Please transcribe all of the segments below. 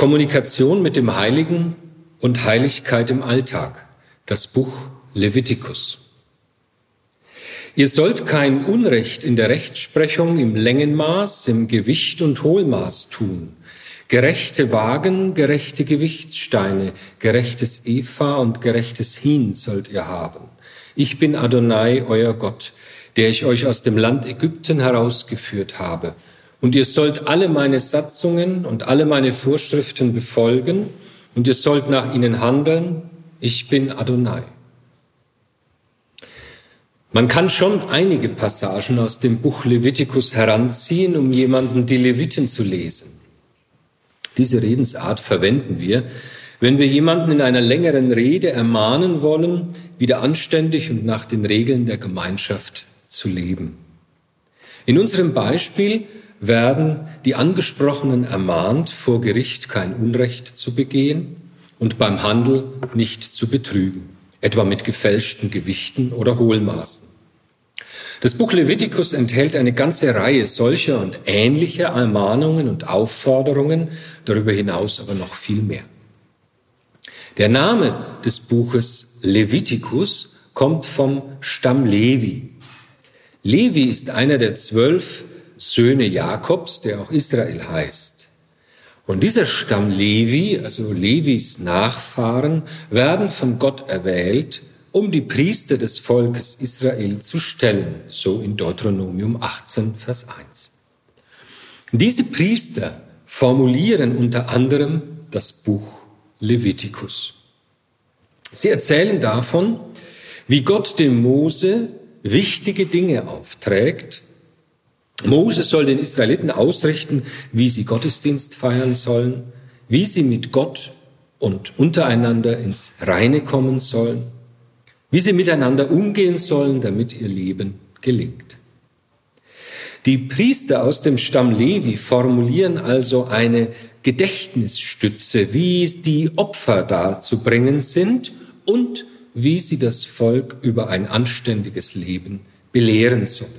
Kommunikation mit dem Heiligen und Heiligkeit im Alltag. Das Buch Levitikus. Ihr sollt kein Unrecht in der Rechtsprechung im Längenmaß, im Gewicht und Hohlmaß tun. Gerechte Wagen, gerechte Gewichtssteine, gerechtes Eva und gerechtes Hin sollt ihr haben. Ich bin Adonai, euer Gott, der ich euch aus dem Land Ägypten herausgeführt habe. Und ihr sollt alle meine Satzungen und alle meine Vorschriften befolgen, und ihr sollt nach ihnen handeln. Ich bin Adonai. Man kann schon einige Passagen aus dem Buch Levitikus heranziehen, um jemanden die Leviten zu lesen. Diese Redensart verwenden wir, wenn wir jemanden in einer längeren Rede ermahnen wollen, wieder anständig und nach den Regeln der Gemeinschaft zu leben. In unserem Beispiel werden die Angesprochenen ermahnt, vor Gericht kein Unrecht zu begehen und beim Handel nicht zu betrügen, etwa mit gefälschten Gewichten oder Hohlmaßen. Das Buch Levitikus enthält eine ganze Reihe solcher und ähnlicher Ermahnungen und Aufforderungen, darüber hinaus aber noch viel mehr. Der Name des Buches Levitikus kommt vom Stamm Levi. Levi ist einer der zwölf Söhne Jakobs, der auch Israel heißt. Und dieser Stamm Levi, also Levis Nachfahren, werden von Gott erwählt, um die Priester des Volkes Israel zu stellen, so in Deuteronomium 18, Vers 1. Diese Priester formulieren unter anderem das Buch Levitikus. Sie erzählen davon, wie Gott dem Mose wichtige Dinge aufträgt, Mose soll den Israeliten ausrichten, wie sie Gottesdienst feiern sollen, wie sie mit Gott und untereinander ins Reine kommen sollen, wie sie miteinander umgehen sollen, damit ihr Leben gelingt. Die Priester aus dem Stamm Levi formulieren also eine Gedächtnisstütze, wie die Opfer darzubringen sind und wie sie das Volk über ein anständiges Leben belehren sollen.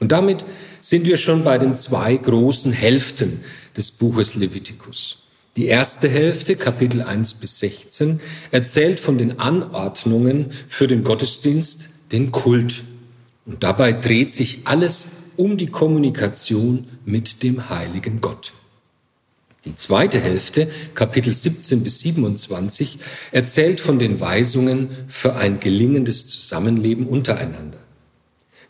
Und damit sind wir schon bei den zwei großen Hälften des Buches Levitikus. Die erste Hälfte, Kapitel 1 bis 16, erzählt von den Anordnungen für den Gottesdienst, den Kult. Und dabei dreht sich alles um die Kommunikation mit dem heiligen Gott. Die zweite Hälfte, Kapitel 17 bis 27, erzählt von den Weisungen für ein gelingendes Zusammenleben untereinander.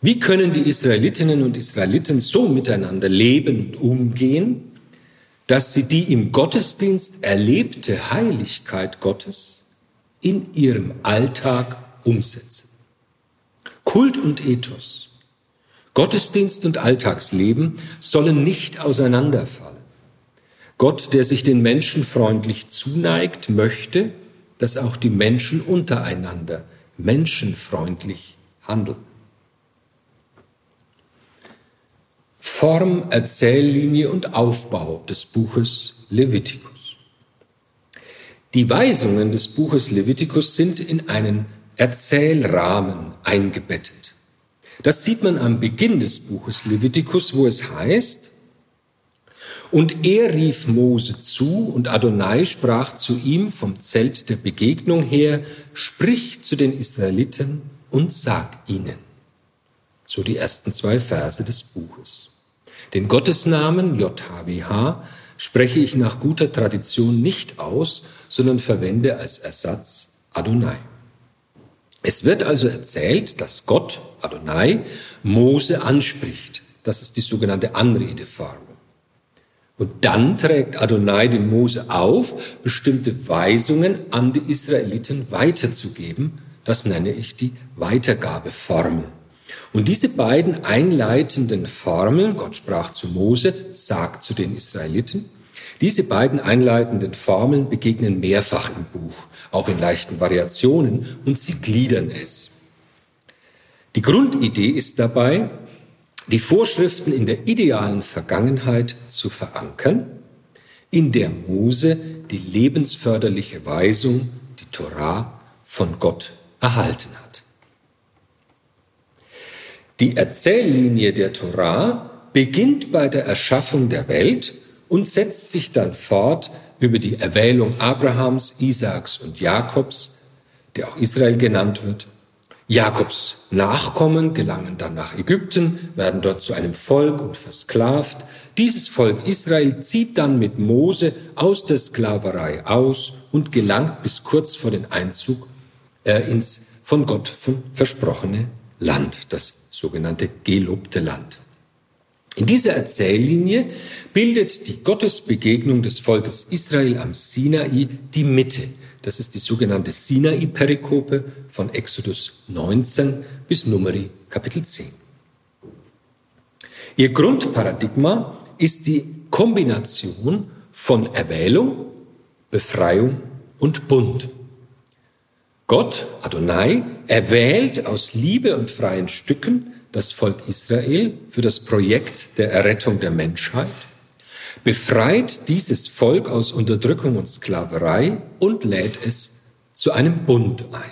Wie können die Israelitinnen und Israeliten so miteinander leben und umgehen, dass sie die im Gottesdienst erlebte Heiligkeit Gottes in ihrem Alltag umsetzen? Kult und Ethos, Gottesdienst und Alltagsleben sollen nicht auseinanderfallen. Gott, der sich den Menschen freundlich zuneigt, möchte, dass auch die Menschen untereinander menschenfreundlich handeln. Form, Erzähllinie und Aufbau des Buches Levitikus. Die Weisungen des Buches Levitikus sind in einen Erzählrahmen eingebettet. Das sieht man am Beginn des Buches Levitikus, wo es heißt, und er rief Mose zu, und Adonai sprach zu ihm vom Zelt der Begegnung her, sprich zu den Israeliten und sag ihnen. So die ersten zwei Verse des Buches. Den Gottesnamen JHWH spreche ich nach guter Tradition nicht aus, sondern verwende als Ersatz Adonai. Es wird also erzählt, dass Gott, Adonai, Mose anspricht. Das ist die sogenannte Anredeform. Und dann trägt Adonai dem Mose auf, bestimmte Weisungen an die Israeliten weiterzugeben. Das nenne ich die Weitergabeformel. Und diese beiden einleitenden Formeln, Gott sprach zu Mose, sagt zu den Israeliten, diese beiden einleitenden Formeln begegnen mehrfach im Buch, auch in leichten Variationen, und sie gliedern es. Die Grundidee ist dabei, die Vorschriften in der idealen Vergangenheit zu verankern, in der Mose die lebensförderliche Weisung, die Torah, von Gott erhalten hat. Die Erzähllinie der Torah beginnt bei der Erschaffung der Welt und setzt sich dann fort über die Erwählung Abrahams, Isaaks und Jakobs, der auch Israel genannt wird. Jakobs Nachkommen gelangen dann nach Ägypten, werden dort zu einem Volk und versklavt. Dieses Volk Israel zieht dann mit Mose aus der Sklaverei aus und gelangt bis kurz vor den Einzug äh, ins von Gott versprochene Land, das sogenannte gelobte Land. In dieser Erzähllinie bildet die Gottesbegegnung des Volkes Israel am Sinai die Mitte. Das ist die sogenannte Sinai-Perikope von Exodus 19 bis Numeri Kapitel 10. Ihr Grundparadigma ist die Kombination von Erwählung, Befreiung und Bund. Gott, Adonai, erwählt aus Liebe und freien Stücken das Volk Israel für das Projekt der Errettung der Menschheit, befreit dieses Volk aus Unterdrückung und Sklaverei und lädt es zu einem Bund ein.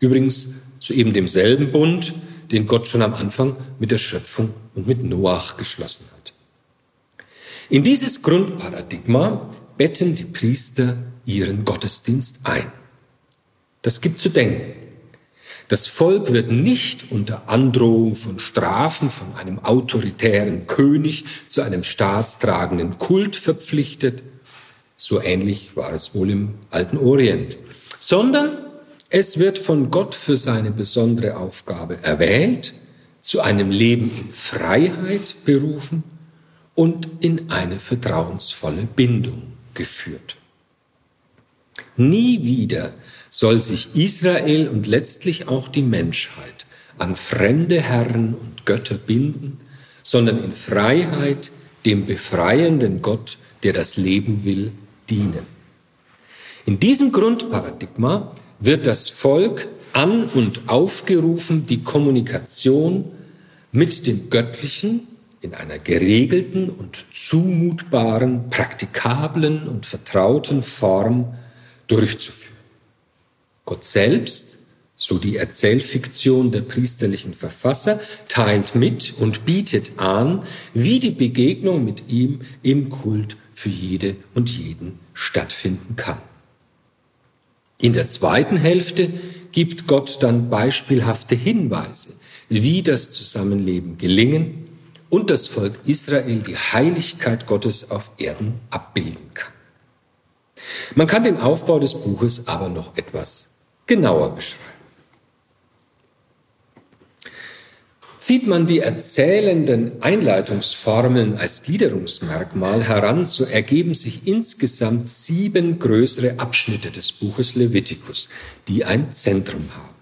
Übrigens zu eben demselben Bund, den Gott schon am Anfang mit der Schöpfung und mit Noach geschlossen hat. In dieses Grundparadigma betten die Priester ihren Gottesdienst ein. Das gibt zu denken. Das Volk wird nicht unter Androhung von Strafen von einem autoritären König zu einem staatstragenden Kult verpflichtet, so ähnlich war es wohl im alten Orient, sondern es wird von Gott für seine besondere Aufgabe erwählt, zu einem Leben in Freiheit berufen und in eine vertrauensvolle Bindung geführt. Nie wieder soll sich Israel und letztlich auch die Menschheit an fremde Herren und Götter binden, sondern in Freiheit dem befreienden Gott, der das Leben will, dienen. In diesem Grundparadigma wird das Volk an und aufgerufen, die Kommunikation mit dem Göttlichen in einer geregelten und zumutbaren, praktikablen und vertrauten Form durchzuführen. Gott selbst, so die Erzählfiktion der priesterlichen Verfasser, teilt mit und bietet an, wie die Begegnung mit ihm im Kult für jede und jeden stattfinden kann. In der zweiten Hälfte gibt Gott dann beispielhafte Hinweise, wie das Zusammenleben gelingen und das Volk Israel die Heiligkeit Gottes auf Erden abbilden kann. Man kann den Aufbau des Buches aber noch etwas genauer beschreiben. Zieht man die erzählenden Einleitungsformeln als Gliederungsmerkmal heran, so ergeben sich insgesamt sieben größere Abschnitte des Buches Levitikus, die ein Zentrum haben.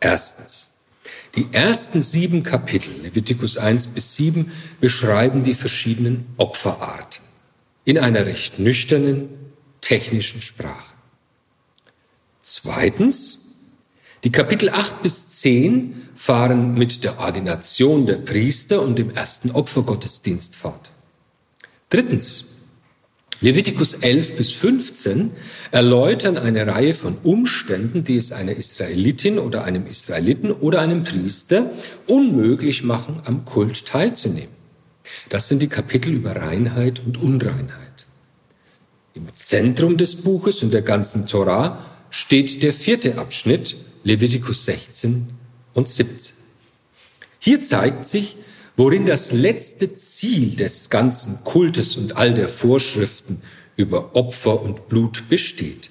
Erstens. Die ersten sieben Kapitel, Levitikus 1 bis 7, beschreiben die verschiedenen Opferarten in einer recht nüchternen, technischen Sprache. Zweitens, die Kapitel 8 bis 10 fahren mit der Ordination der Priester und dem ersten Opfergottesdienst fort. Drittens, Levitikus 11 bis 15 erläutern eine Reihe von Umständen, die es einer Israelitin oder einem Israeliten oder einem Priester unmöglich machen, am Kult teilzunehmen. Das sind die Kapitel über Reinheit und Unreinheit. Im Zentrum des Buches und der ganzen Torah steht der vierte Abschnitt, Levitikus 16 und 17. Hier zeigt sich, worin das letzte Ziel des ganzen Kultes und all der Vorschriften über Opfer und Blut besteht.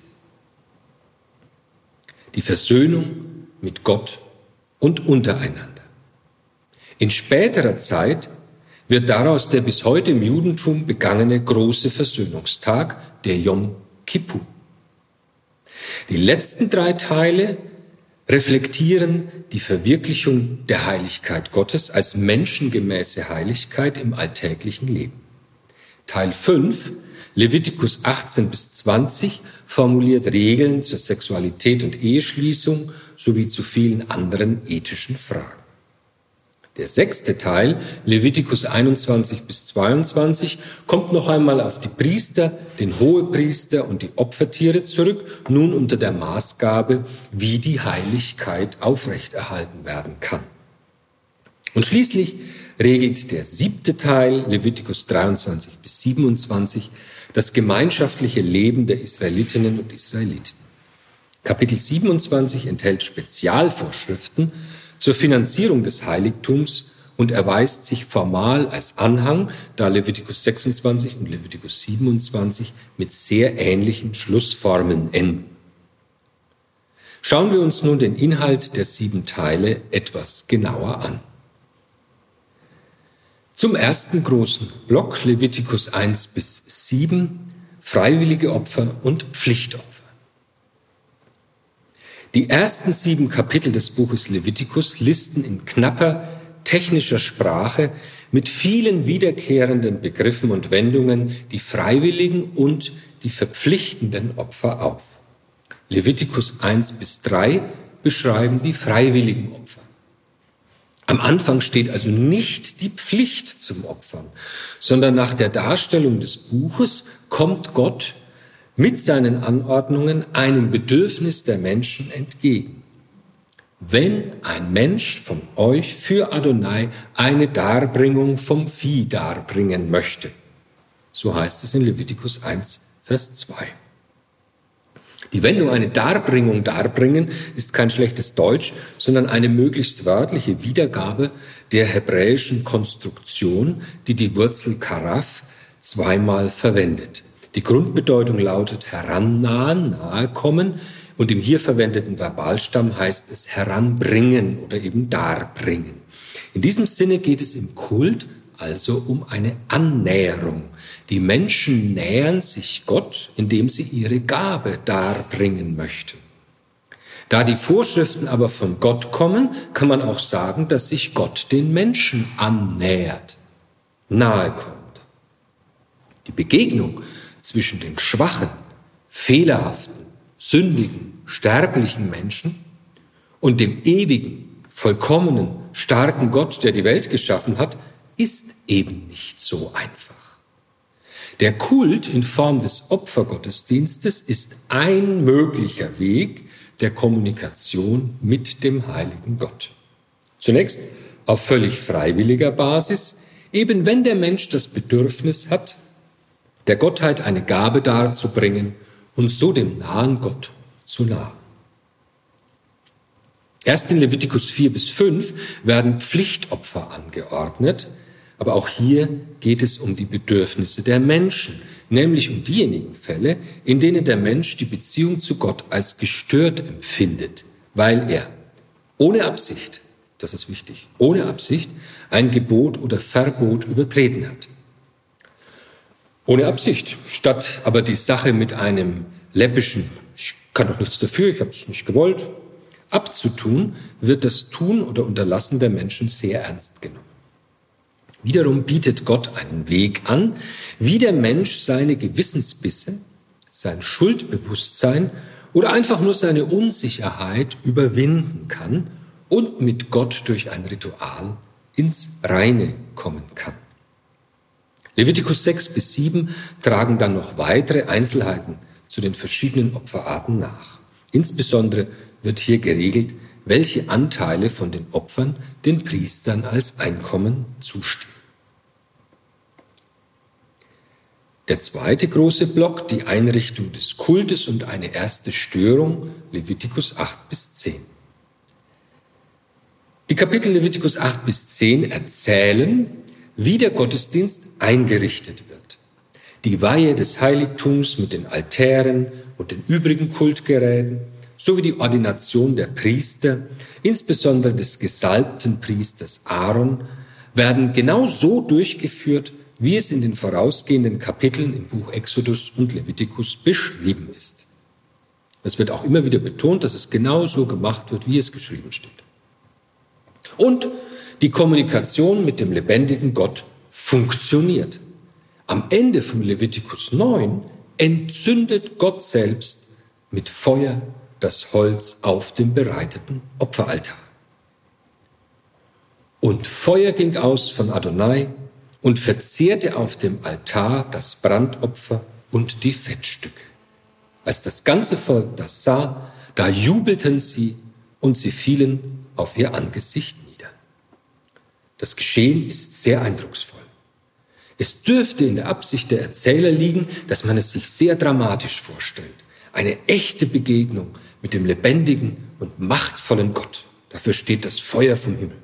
Die Versöhnung mit Gott und untereinander. In späterer Zeit wird daraus der bis heute im Judentum begangene große Versöhnungstag, der Yom Kippur. Die letzten drei Teile reflektieren die Verwirklichung der Heiligkeit Gottes als menschengemäße Heiligkeit im alltäglichen Leben. Teil 5, Levitikus 18 bis 20, formuliert Regeln zur Sexualität und Eheschließung sowie zu vielen anderen ethischen Fragen. Der sechste Teil, Levitikus 21 bis 22, kommt noch einmal auf die Priester, den Hohepriester und die Opfertiere zurück, nun unter der Maßgabe, wie die Heiligkeit aufrechterhalten werden kann. Und schließlich regelt der siebte Teil, Levitikus 23 bis 27, das gemeinschaftliche Leben der Israelitinnen und Israeliten. Kapitel 27 enthält Spezialvorschriften zur Finanzierung des Heiligtums und erweist sich formal als Anhang, da Levitikus 26 und Levitikus 27 mit sehr ähnlichen Schlussformen enden. Schauen wir uns nun den Inhalt der sieben Teile etwas genauer an. Zum ersten großen Block Levitikus 1 bis 7 freiwillige Opfer und Pflichtopfer. Die ersten sieben Kapitel des Buches Levitikus listen in knapper technischer Sprache mit vielen wiederkehrenden Begriffen und Wendungen die freiwilligen und die verpflichtenden Opfer auf. Levitikus 1 bis 3 beschreiben die freiwilligen Opfer. Am Anfang steht also nicht die Pflicht zum Opfern, sondern nach der Darstellung des Buches kommt Gott mit seinen Anordnungen einem Bedürfnis der Menschen entgegen. Wenn ein Mensch von euch für Adonai eine Darbringung vom Vieh darbringen möchte, so heißt es in Levitikus 1, Vers 2. Die Wendung eine Darbringung darbringen ist kein schlechtes Deutsch, sondern eine möglichst wörtliche Wiedergabe der hebräischen Konstruktion, die die Wurzel karaf zweimal verwendet. Die Grundbedeutung lautet herannahen, nahe kommen und im hier verwendeten Verbalstamm heißt es heranbringen oder eben darbringen. In diesem Sinne geht es im Kult also um eine Annäherung. Die Menschen nähern sich Gott, indem sie ihre Gabe darbringen möchten. Da die Vorschriften aber von Gott kommen, kann man auch sagen, dass sich Gott den Menschen annähert, nahe kommt. Die Begegnung zwischen den schwachen, fehlerhaften, sündigen, sterblichen Menschen und dem ewigen, vollkommenen, starken Gott, der die Welt geschaffen hat, ist eben nicht so einfach. Der Kult in Form des Opfergottesdienstes ist ein möglicher Weg der Kommunikation mit dem heiligen Gott. Zunächst auf völlig freiwilliger Basis, eben wenn der Mensch das Bedürfnis hat, der Gottheit eine Gabe darzubringen und so dem nahen Gott zu nahen. Erst in Levitikus 4 bis 5 werden Pflichtopfer angeordnet, aber auch hier geht es um die Bedürfnisse der Menschen, nämlich um diejenigen Fälle, in denen der Mensch die Beziehung zu Gott als gestört empfindet, weil er ohne Absicht, das ist wichtig, ohne Absicht ein Gebot oder Verbot übertreten hat. Ohne Absicht, statt aber die Sache mit einem läppischen, ich kann doch nichts dafür, ich habe es nicht gewollt, abzutun, wird das Tun oder Unterlassen der Menschen sehr ernst genommen. Wiederum bietet Gott einen Weg an, wie der Mensch seine Gewissensbisse, sein Schuldbewusstsein oder einfach nur seine Unsicherheit überwinden kann und mit Gott durch ein Ritual ins Reine kommen kann. Leviticus 6 bis 7 tragen dann noch weitere Einzelheiten zu den verschiedenen Opferarten nach. Insbesondere wird hier geregelt, welche Anteile von den Opfern den Priestern als Einkommen zustehen. Der zweite große Block, die Einrichtung des Kultes und eine erste Störung, Levitikus 8 bis 10. Die Kapitel Levitikus 8 bis 10 erzählen, wie der Gottesdienst eingerichtet wird. Die Weihe des Heiligtums mit den Altären und den übrigen Kultgeräten sowie die Ordination der Priester, insbesondere des gesalbten Priesters Aaron, werden genau so durchgeführt, wie es in den vorausgehenden Kapiteln im Buch Exodus und Levitikus beschrieben ist. Es wird auch immer wieder betont, dass es genau so gemacht wird, wie es geschrieben steht. Und die Kommunikation mit dem lebendigen Gott funktioniert. Am Ende von Levitikus 9 entzündet Gott selbst mit Feuer das Holz auf dem bereiteten Opferaltar. Und Feuer ging aus von Adonai und verzehrte auf dem Altar das Brandopfer und die Fettstücke. Als das ganze Volk das sah, da jubelten sie und sie fielen auf ihr Angesicht Das Geschehen ist sehr eindrucksvoll. Es dürfte in der Absicht der Erzähler liegen, dass man es sich sehr dramatisch vorstellt. Eine echte Begegnung mit dem lebendigen und machtvollen Gott. Dafür steht das Feuer vom Himmel.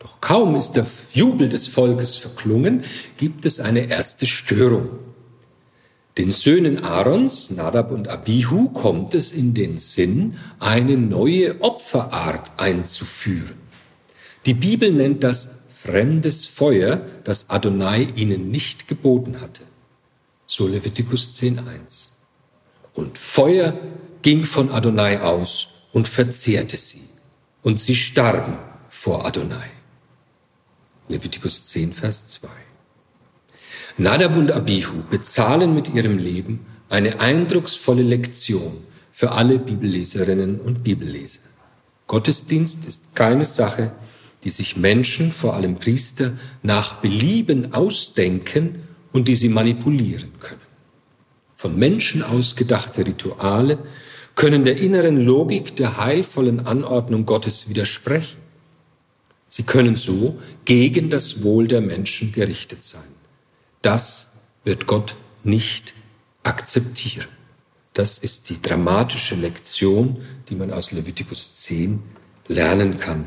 Doch kaum ist der Jubel des Volkes verklungen, gibt es eine erste Störung. Den Söhnen Aarons, Nadab und Abihu, kommt es in den Sinn, eine neue Opferart einzuführen. Die Bibel nennt das fremdes Feuer, das Adonai ihnen nicht geboten hatte. So Levitikus 10.1. Und Feuer ging von Adonai aus und verzehrte sie. Und sie starben vor Adonai. Levitikus 10, Vers 2. Nadab und Abihu bezahlen mit ihrem Leben eine eindrucksvolle Lektion für alle Bibelleserinnen und Bibelleser. Gottesdienst ist keine Sache, die sich Menschen, vor allem Priester, nach Belieben ausdenken und die sie manipulieren können. Von Menschen ausgedachte Rituale können der inneren Logik der heilvollen Anordnung Gottes widersprechen. Sie können so gegen das Wohl der Menschen gerichtet sein. Das wird Gott nicht akzeptieren. Das ist die dramatische Lektion, die man aus Levitikus 10 lernen kann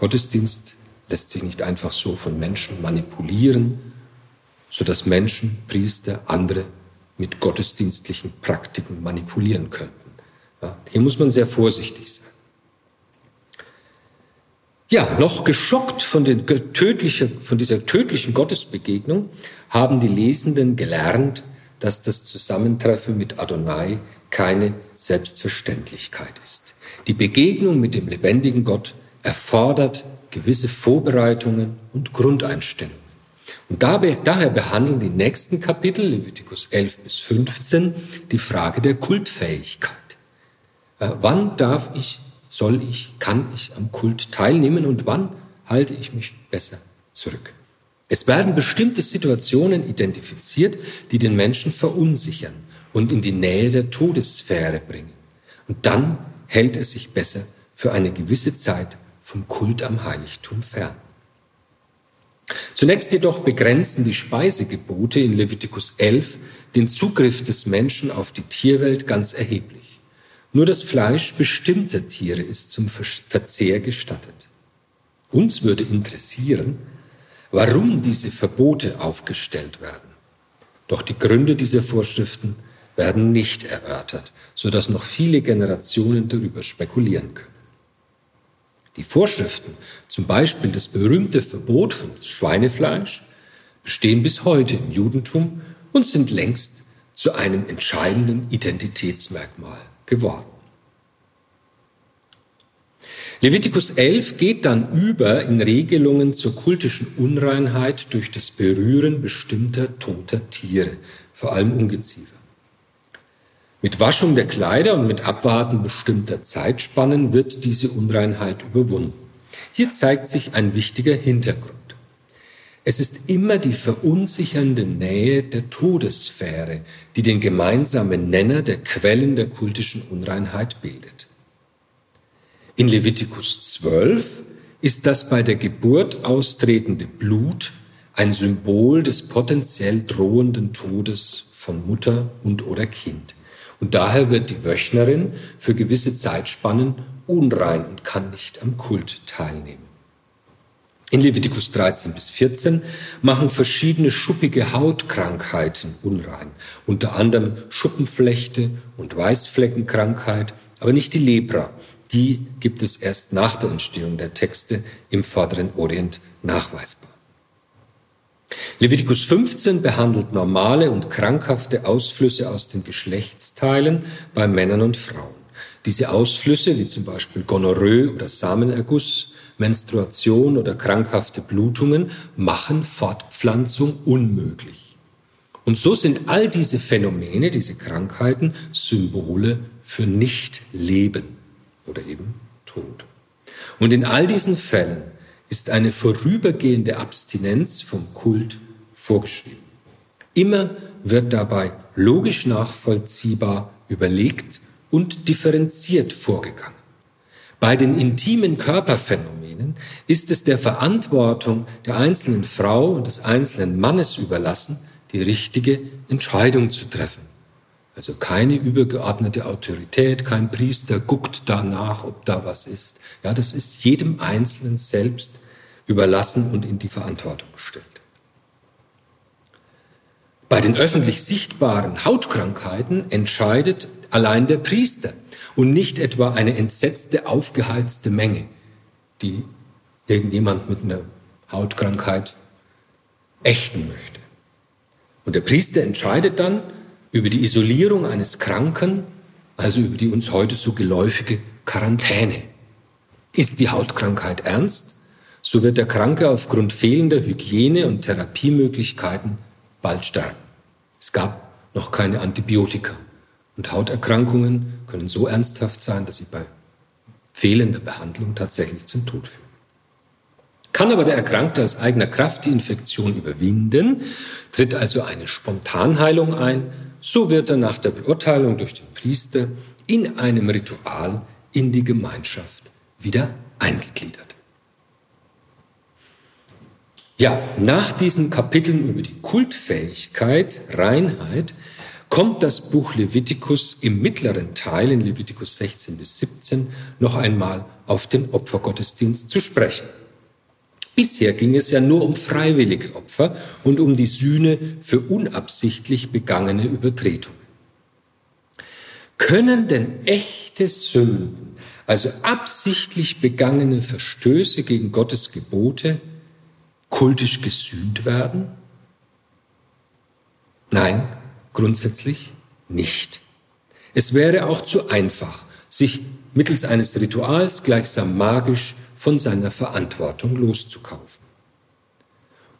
Gottesdienst lässt sich nicht einfach so von Menschen manipulieren, sodass Menschen, Priester, andere mit gottesdienstlichen Praktiken manipulieren könnten. Ja, hier muss man sehr vorsichtig sein. Ja, noch geschockt von, von dieser tödlichen Gottesbegegnung haben die Lesenden gelernt, dass das Zusammentreffen mit Adonai keine Selbstverständlichkeit ist. Die Begegnung mit dem lebendigen Gott erfordert gewisse Vorbereitungen und Grundeinstellungen. Und daher behandeln die nächsten Kapitel, Leviticus 11 bis 15, die Frage der Kultfähigkeit. Äh, wann darf ich, soll ich, kann ich am Kult teilnehmen und wann halte ich mich besser zurück? Es werden bestimmte Situationen identifiziert, die den Menschen verunsichern und in die Nähe der Todessphäre bringen. Und dann hält er sich besser für eine gewisse Zeit vom Kult am Heiligtum fern. Zunächst jedoch begrenzen die Speisegebote in Levitikus 11 den Zugriff des Menschen auf die Tierwelt ganz erheblich. Nur das Fleisch bestimmter Tiere ist zum Verzehr gestattet. Uns würde interessieren, warum diese Verbote aufgestellt werden. Doch die Gründe dieser Vorschriften werden nicht erörtert, sodass noch viele Generationen darüber spekulieren können. Die Vorschriften, zum Beispiel das berühmte Verbot von Schweinefleisch, bestehen bis heute im Judentum und sind längst zu einem entscheidenden Identitätsmerkmal geworden. Levitikus 11 geht dann über in Regelungen zur kultischen Unreinheit durch das Berühren bestimmter toter Tiere, vor allem Ungeziefer. Mit Waschung der Kleider und mit Abwarten bestimmter Zeitspannen wird diese Unreinheit überwunden. Hier zeigt sich ein wichtiger Hintergrund. Es ist immer die verunsichernde Nähe der Todessphäre, die den gemeinsamen Nenner der Quellen der kultischen Unreinheit bildet. In Levitikus 12 ist das bei der Geburt austretende Blut ein Symbol des potenziell drohenden Todes von Mutter und oder Kind. Und daher wird die Wöchnerin für gewisse Zeitspannen unrein und kann nicht am Kult teilnehmen. In Levitikus 13 bis 14 machen verschiedene schuppige Hautkrankheiten unrein, unter anderem Schuppenflechte und Weißfleckenkrankheit, aber nicht die Lepra. Die gibt es erst nach der Entstehung der Texte im Vorderen Orient nachweisbar. Levitikus 15 behandelt normale und krankhafte Ausflüsse aus den Geschlechtsteilen bei Männern und Frauen. Diese Ausflüsse, wie zum Beispiel Gonorrhoe oder Samenerguss, Menstruation oder krankhafte Blutungen, machen Fortpflanzung unmöglich. Und so sind all diese Phänomene, diese Krankheiten, Symbole für Nichtleben oder eben Tod. Und in all diesen Fällen ist eine vorübergehende Abstinenz vom Kult vorgeschrieben. Immer wird dabei logisch nachvollziehbar überlegt und differenziert vorgegangen. Bei den intimen Körperphänomenen ist es der Verantwortung der einzelnen Frau und des einzelnen Mannes überlassen, die richtige Entscheidung zu treffen. Also keine übergeordnete Autorität, kein Priester guckt danach, ob da was ist. Ja, das ist jedem Einzelnen selbst überlassen und in die Verantwortung gestellt. Bei den öffentlich sichtbaren Hautkrankheiten entscheidet allein der Priester und nicht etwa eine entsetzte, aufgeheizte Menge, die irgendjemand mit einer Hautkrankheit ächten möchte. Und der Priester entscheidet dann über die Isolierung eines Kranken, also über die uns heute so geläufige Quarantäne. Ist die Hautkrankheit ernst, so wird der Kranke aufgrund fehlender Hygiene und Therapiemöglichkeiten bald sterben. Es gab noch keine Antibiotika. Und Hauterkrankungen können so ernsthaft sein, dass sie bei fehlender Behandlung tatsächlich zum Tod führen. Kann aber der Erkrankte aus eigener Kraft die Infektion überwinden, tritt also eine Spontanheilung ein, so wird er nach der Beurteilung durch den Priester in einem Ritual in die Gemeinschaft wieder eingegliedert. Ja, nach diesen Kapiteln über die Kultfähigkeit, Reinheit, kommt das Buch Levitikus im mittleren Teil in Levitikus 16 bis 17 noch einmal auf den Opfergottesdienst zu sprechen. Bisher ging es ja nur um freiwillige Opfer und um die Sühne für unabsichtlich begangene Übertretungen. Können denn echte Sünden, also absichtlich begangene Verstöße gegen Gottes Gebote, kultisch gesühnt werden? Nein, Grundsätzlich nicht. Es wäre auch zu einfach, sich mittels eines Rituals gleichsam magisch von seiner Verantwortung loszukaufen.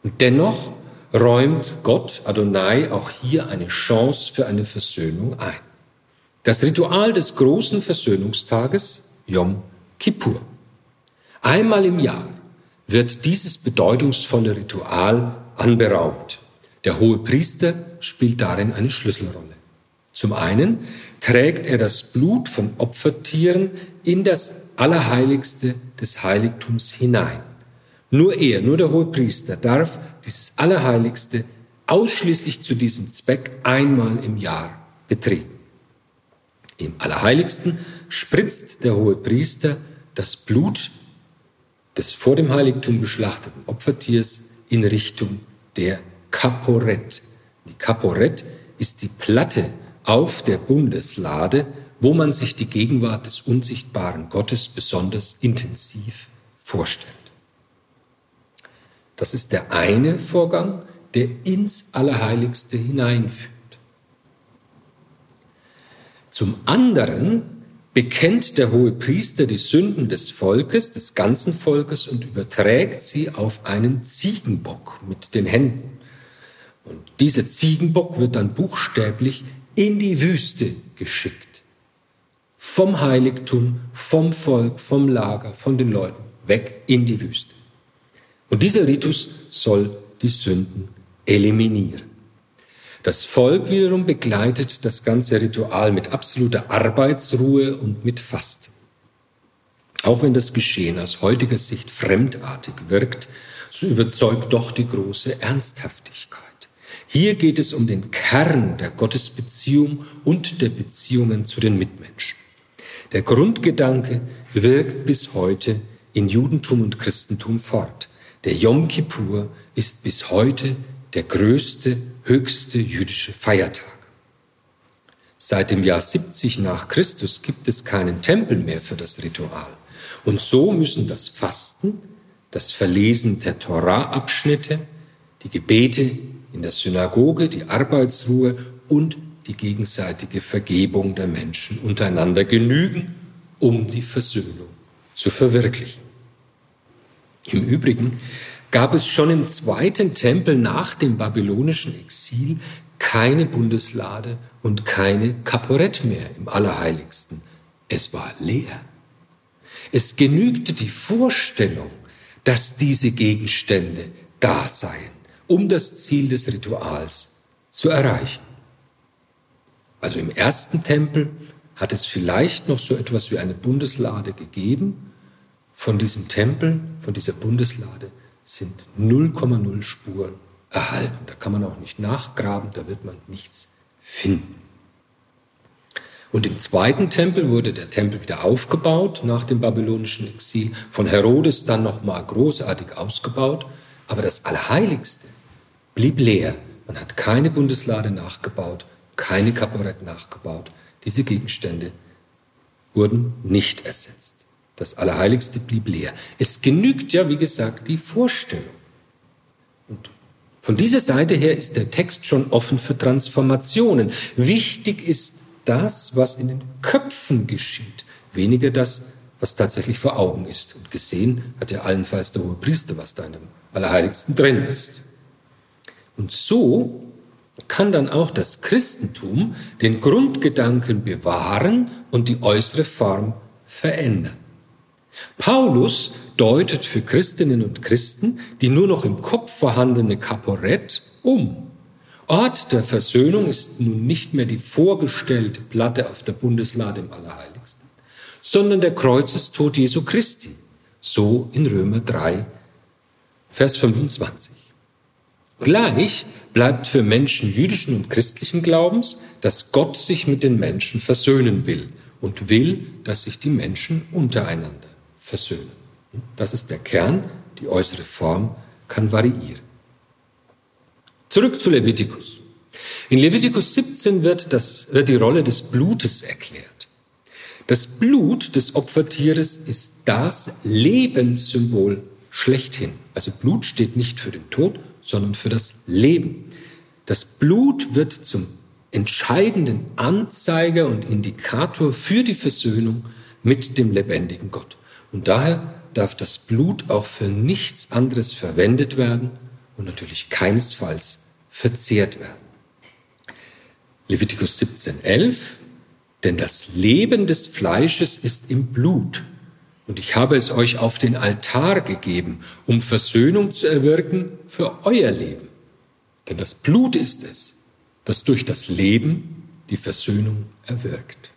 Und dennoch räumt Gott Adonai auch hier eine Chance für eine Versöhnung ein. Das Ritual des großen Versöhnungstages, Yom Kippur. Einmal im Jahr wird dieses bedeutungsvolle Ritual anberaumt. Der hohe Priester spielt darin eine Schlüsselrolle. Zum einen trägt er das Blut von Opfertieren in das Allerheiligste des Heiligtums hinein. Nur er, nur der hohe Priester darf dieses Allerheiligste ausschließlich zu diesem Zweck einmal im Jahr betreten. Im Allerheiligsten spritzt der hohe Priester das Blut des vor dem Heiligtum geschlachteten Opfertiers in Richtung der Kaporett. Die Kaporett ist die Platte auf der Bundeslade, wo man sich die Gegenwart des unsichtbaren Gottes besonders intensiv vorstellt. Das ist der eine Vorgang, der ins Allerheiligste hineinführt. Zum anderen bekennt der hohe Priester die Sünden des Volkes, des ganzen Volkes und überträgt sie auf einen Ziegenbock mit den Händen. Und dieser Ziegenbock wird dann buchstäblich in die Wüste geschickt. Vom Heiligtum, vom Volk, vom Lager, von den Leuten, weg in die Wüste. Und dieser Ritus soll die Sünden eliminieren. Das Volk wiederum begleitet das ganze Ritual mit absoluter Arbeitsruhe und mit Fasten. Auch wenn das Geschehen aus heutiger Sicht fremdartig wirkt, so überzeugt doch die große Ernsthaftigkeit. Hier geht es um den Kern der Gottesbeziehung und der Beziehungen zu den Mitmenschen. Der Grundgedanke wirkt bis heute in Judentum und Christentum fort. Der Yom Kippur ist bis heute der größte, höchste jüdische Feiertag. Seit dem Jahr 70 nach Christus gibt es keinen Tempel mehr für das Ritual. Und so müssen das Fasten, das Verlesen der Torah-Abschnitte, die Gebete in der Synagoge, die Arbeitsruhe und die gegenseitige Vergebung der Menschen untereinander genügen, um die Versöhnung zu verwirklichen. Im Übrigen gab es schon im zweiten Tempel nach dem babylonischen Exil keine Bundeslade und keine Kaporett mehr im Allerheiligsten. Es war leer. Es genügte die Vorstellung, dass diese Gegenstände da seien um das Ziel des Rituals zu erreichen. Also im ersten Tempel hat es vielleicht noch so etwas wie eine Bundeslade gegeben von diesem Tempel, von dieser Bundeslade sind 0,0 Spuren erhalten. Da kann man auch nicht nachgraben, da wird man nichts finden. Und im zweiten Tempel wurde der Tempel wieder aufgebaut nach dem babylonischen Exil, von Herodes dann nochmal großartig ausgebaut, aber das Allerheiligste blieb leer. Man hat keine Bundeslade nachgebaut, keine Kaporett nachgebaut. Diese Gegenstände wurden nicht ersetzt. Das Allerheiligste blieb leer. Es genügt ja, wie gesagt, die Vorstellung. Und von dieser Seite her ist der Text schon offen für Transformationen. Wichtig ist das, was in den Köpfen geschieht, weniger das, was tatsächlich vor Augen ist. Und gesehen hat ja allenfalls der hohe Priester, was da in dem Allerheiligsten drin ist. Und so kann dann auch das Christentum den Grundgedanken bewahren und die äußere Form verändern. Paulus deutet für Christinnen und Christen die nur noch im Kopf vorhandene Kaporett um. Ort der Versöhnung ist nun nicht mehr die vorgestellte Platte auf der Bundeslade im Allerheiligsten, sondern der Kreuzestod Jesu Christi, so in Römer 3, Vers 25. Gleich bleibt für Menschen jüdischen und christlichen Glaubens, dass Gott sich mit den Menschen versöhnen will und will, dass sich die Menschen untereinander versöhnen. Das ist der Kern, die äußere Form kann variieren. Zurück zu Levitikus. In Levitikus 17 wird, das, wird die Rolle des Blutes erklärt. Das Blut des Opfertieres ist das Lebenssymbol schlechthin. Also Blut steht nicht für den Tod, sondern für das Leben. Das Blut wird zum entscheidenden Anzeiger und Indikator für die Versöhnung mit dem lebendigen Gott. Und daher darf das Blut auch für nichts anderes verwendet werden und natürlich keinesfalls verzehrt werden. Levitikus 17, 11, denn das Leben des Fleisches ist im Blut und ich habe es euch auf den Altar gegeben, um Versöhnung zu erwirken für euer Leben. Denn das Blut ist es, das durch das Leben die Versöhnung erwirkt.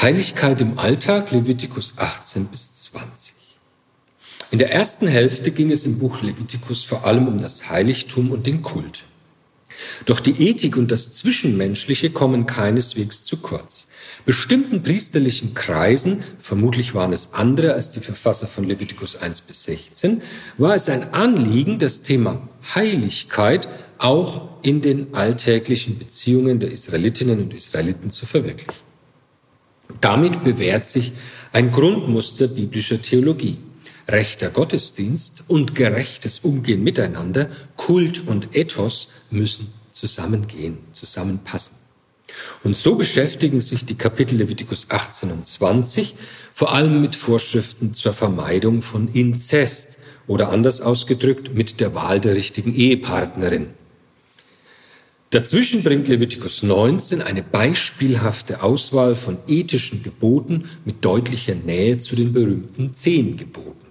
Heiligkeit im Alltag, Levitikus 18 bis 20. In der ersten Hälfte ging es im Buch Levitikus vor allem um das Heiligtum und den Kult. Doch die Ethik und das Zwischenmenschliche kommen keineswegs zu kurz. Bestimmten priesterlichen Kreisen, vermutlich waren es andere als die Verfasser von Levitikus 1 bis 16, war es ein Anliegen, das Thema Heiligkeit auch in den alltäglichen Beziehungen der Israelitinnen und Israeliten zu verwirklichen. Damit bewährt sich ein Grundmuster biblischer Theologie rechter Gottesdienst und gerechtes Umgehen miteinander, Kult und Ethos müssen zusammengehen, zusammenpassen. Und so beschäftigen sich die Kapitel Levitikus 18 und 20 vor allem mit Vorschriften zur Vermeidung von Inzest oder anders ausgedrückt mit der Wahl der richtigen Ehepartnerin. Dazwischen bringt Levitikus 19 eine beispielhafte Auswahl von ethischen Geboten mit deutlicher Nähe zu den berühmten zehn Geboten.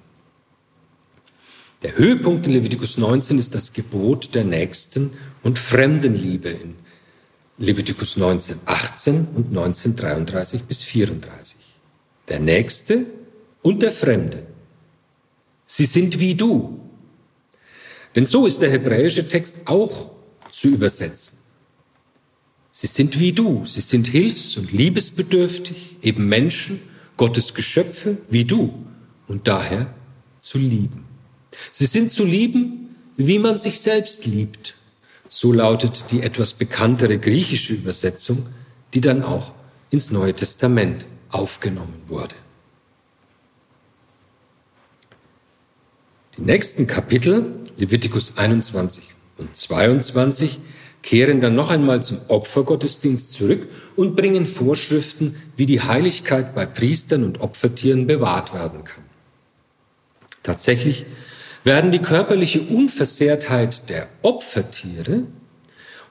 Der Höhepunkt in Levitikus 19 ist das Gebot der Nächsten und Fremdenliebe in Levitikus 19, 18 und 19, 33 bis 34. Der Nächste und der Fremde. Sie sind wie du. Denn so ist der hebräische Text auch zu übersetzen. Sie sind wie du, sie sind hilfs- und liebesbedürftig, eben Menschen, Gottes Geschöpfe wie du und daher zu lieben. Sie sind zu lieben, wie man sich selbst liebt. So lautet die etwas bekanntere griechische Übersetzung, die dann auch ins Neue Testament aufgenommen wurde. Die nächsten Kapitel, Levitikus 21 und 22, kehren dann noch einmal zum Opfergottesdienst zurück und bringen Vorschriften, wie die Heiligkeit bei Priestern und Opfertieren bewahrt werden kann. Tatsächlich werden die körperliche Unversehrtheit der Opfertiere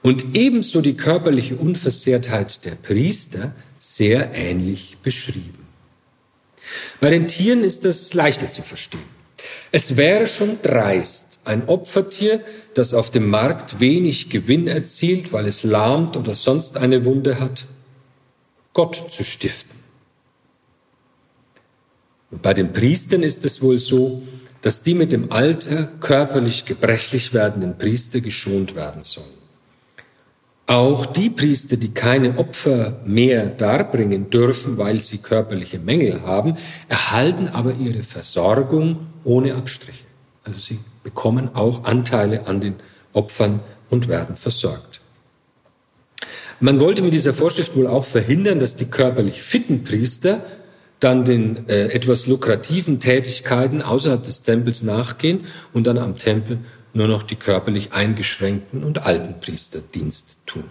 und ebenso die körperliche Unversehrtheit der Priester sehr ähnlich beschrieben. Bei den Tieren ist das leichter zu verstehen. Es wäre schon dreist, ein Opfertier, das auf dem Markt wenig Gewinn erzielt, weil es lahmt oder sonst eine Wunde hat, Gott zu stiften. Und bei den Priestern ist es wohl so, dass die mit dem Alter körperlich gebrechlich werdenden Priester geschont werden sollen. Auch die Priester, die keine Opfer mehr darbringen dürfen, weil sie körperliche Mängel haben, erhalten aber ihre Versorgung ohne Abstriche. Also sie bekommen auch Anteile an den Opfern und werden versorgt. Man wollte mit dieser Vorschrift wohl auch verhindern, dass die körperlich fitten Priester dann den äh, etwas lukrativen Tätigkeiten außerhalb des Tempels nachgehen und dann am Tempel nur noch die körperlich eingeschränkten und alten Priester Dienst tun.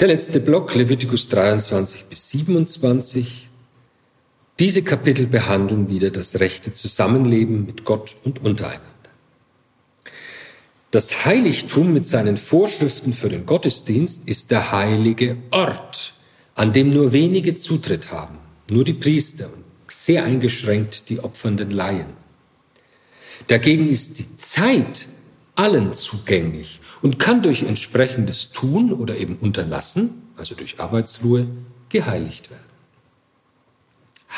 Der letzte Block, Levitikus 23 bis 27. Diese Kapitel behandeln wieder das rechte Zusammenleben mit Gott und untereinander. Das Heiligtum mit seinen Vorschriften für den Gottesdienst ist der heilige Ort, an dem nur wenige Zutritt haben, nur die Priester und sehr eingeschränkt die opfernden Laien. Dagegen ist die Zeit allen zugänglich und kann durch entsprechendes Tun oder eben Unterlassen, also durch Arbeitsruhe, geheiligt werden.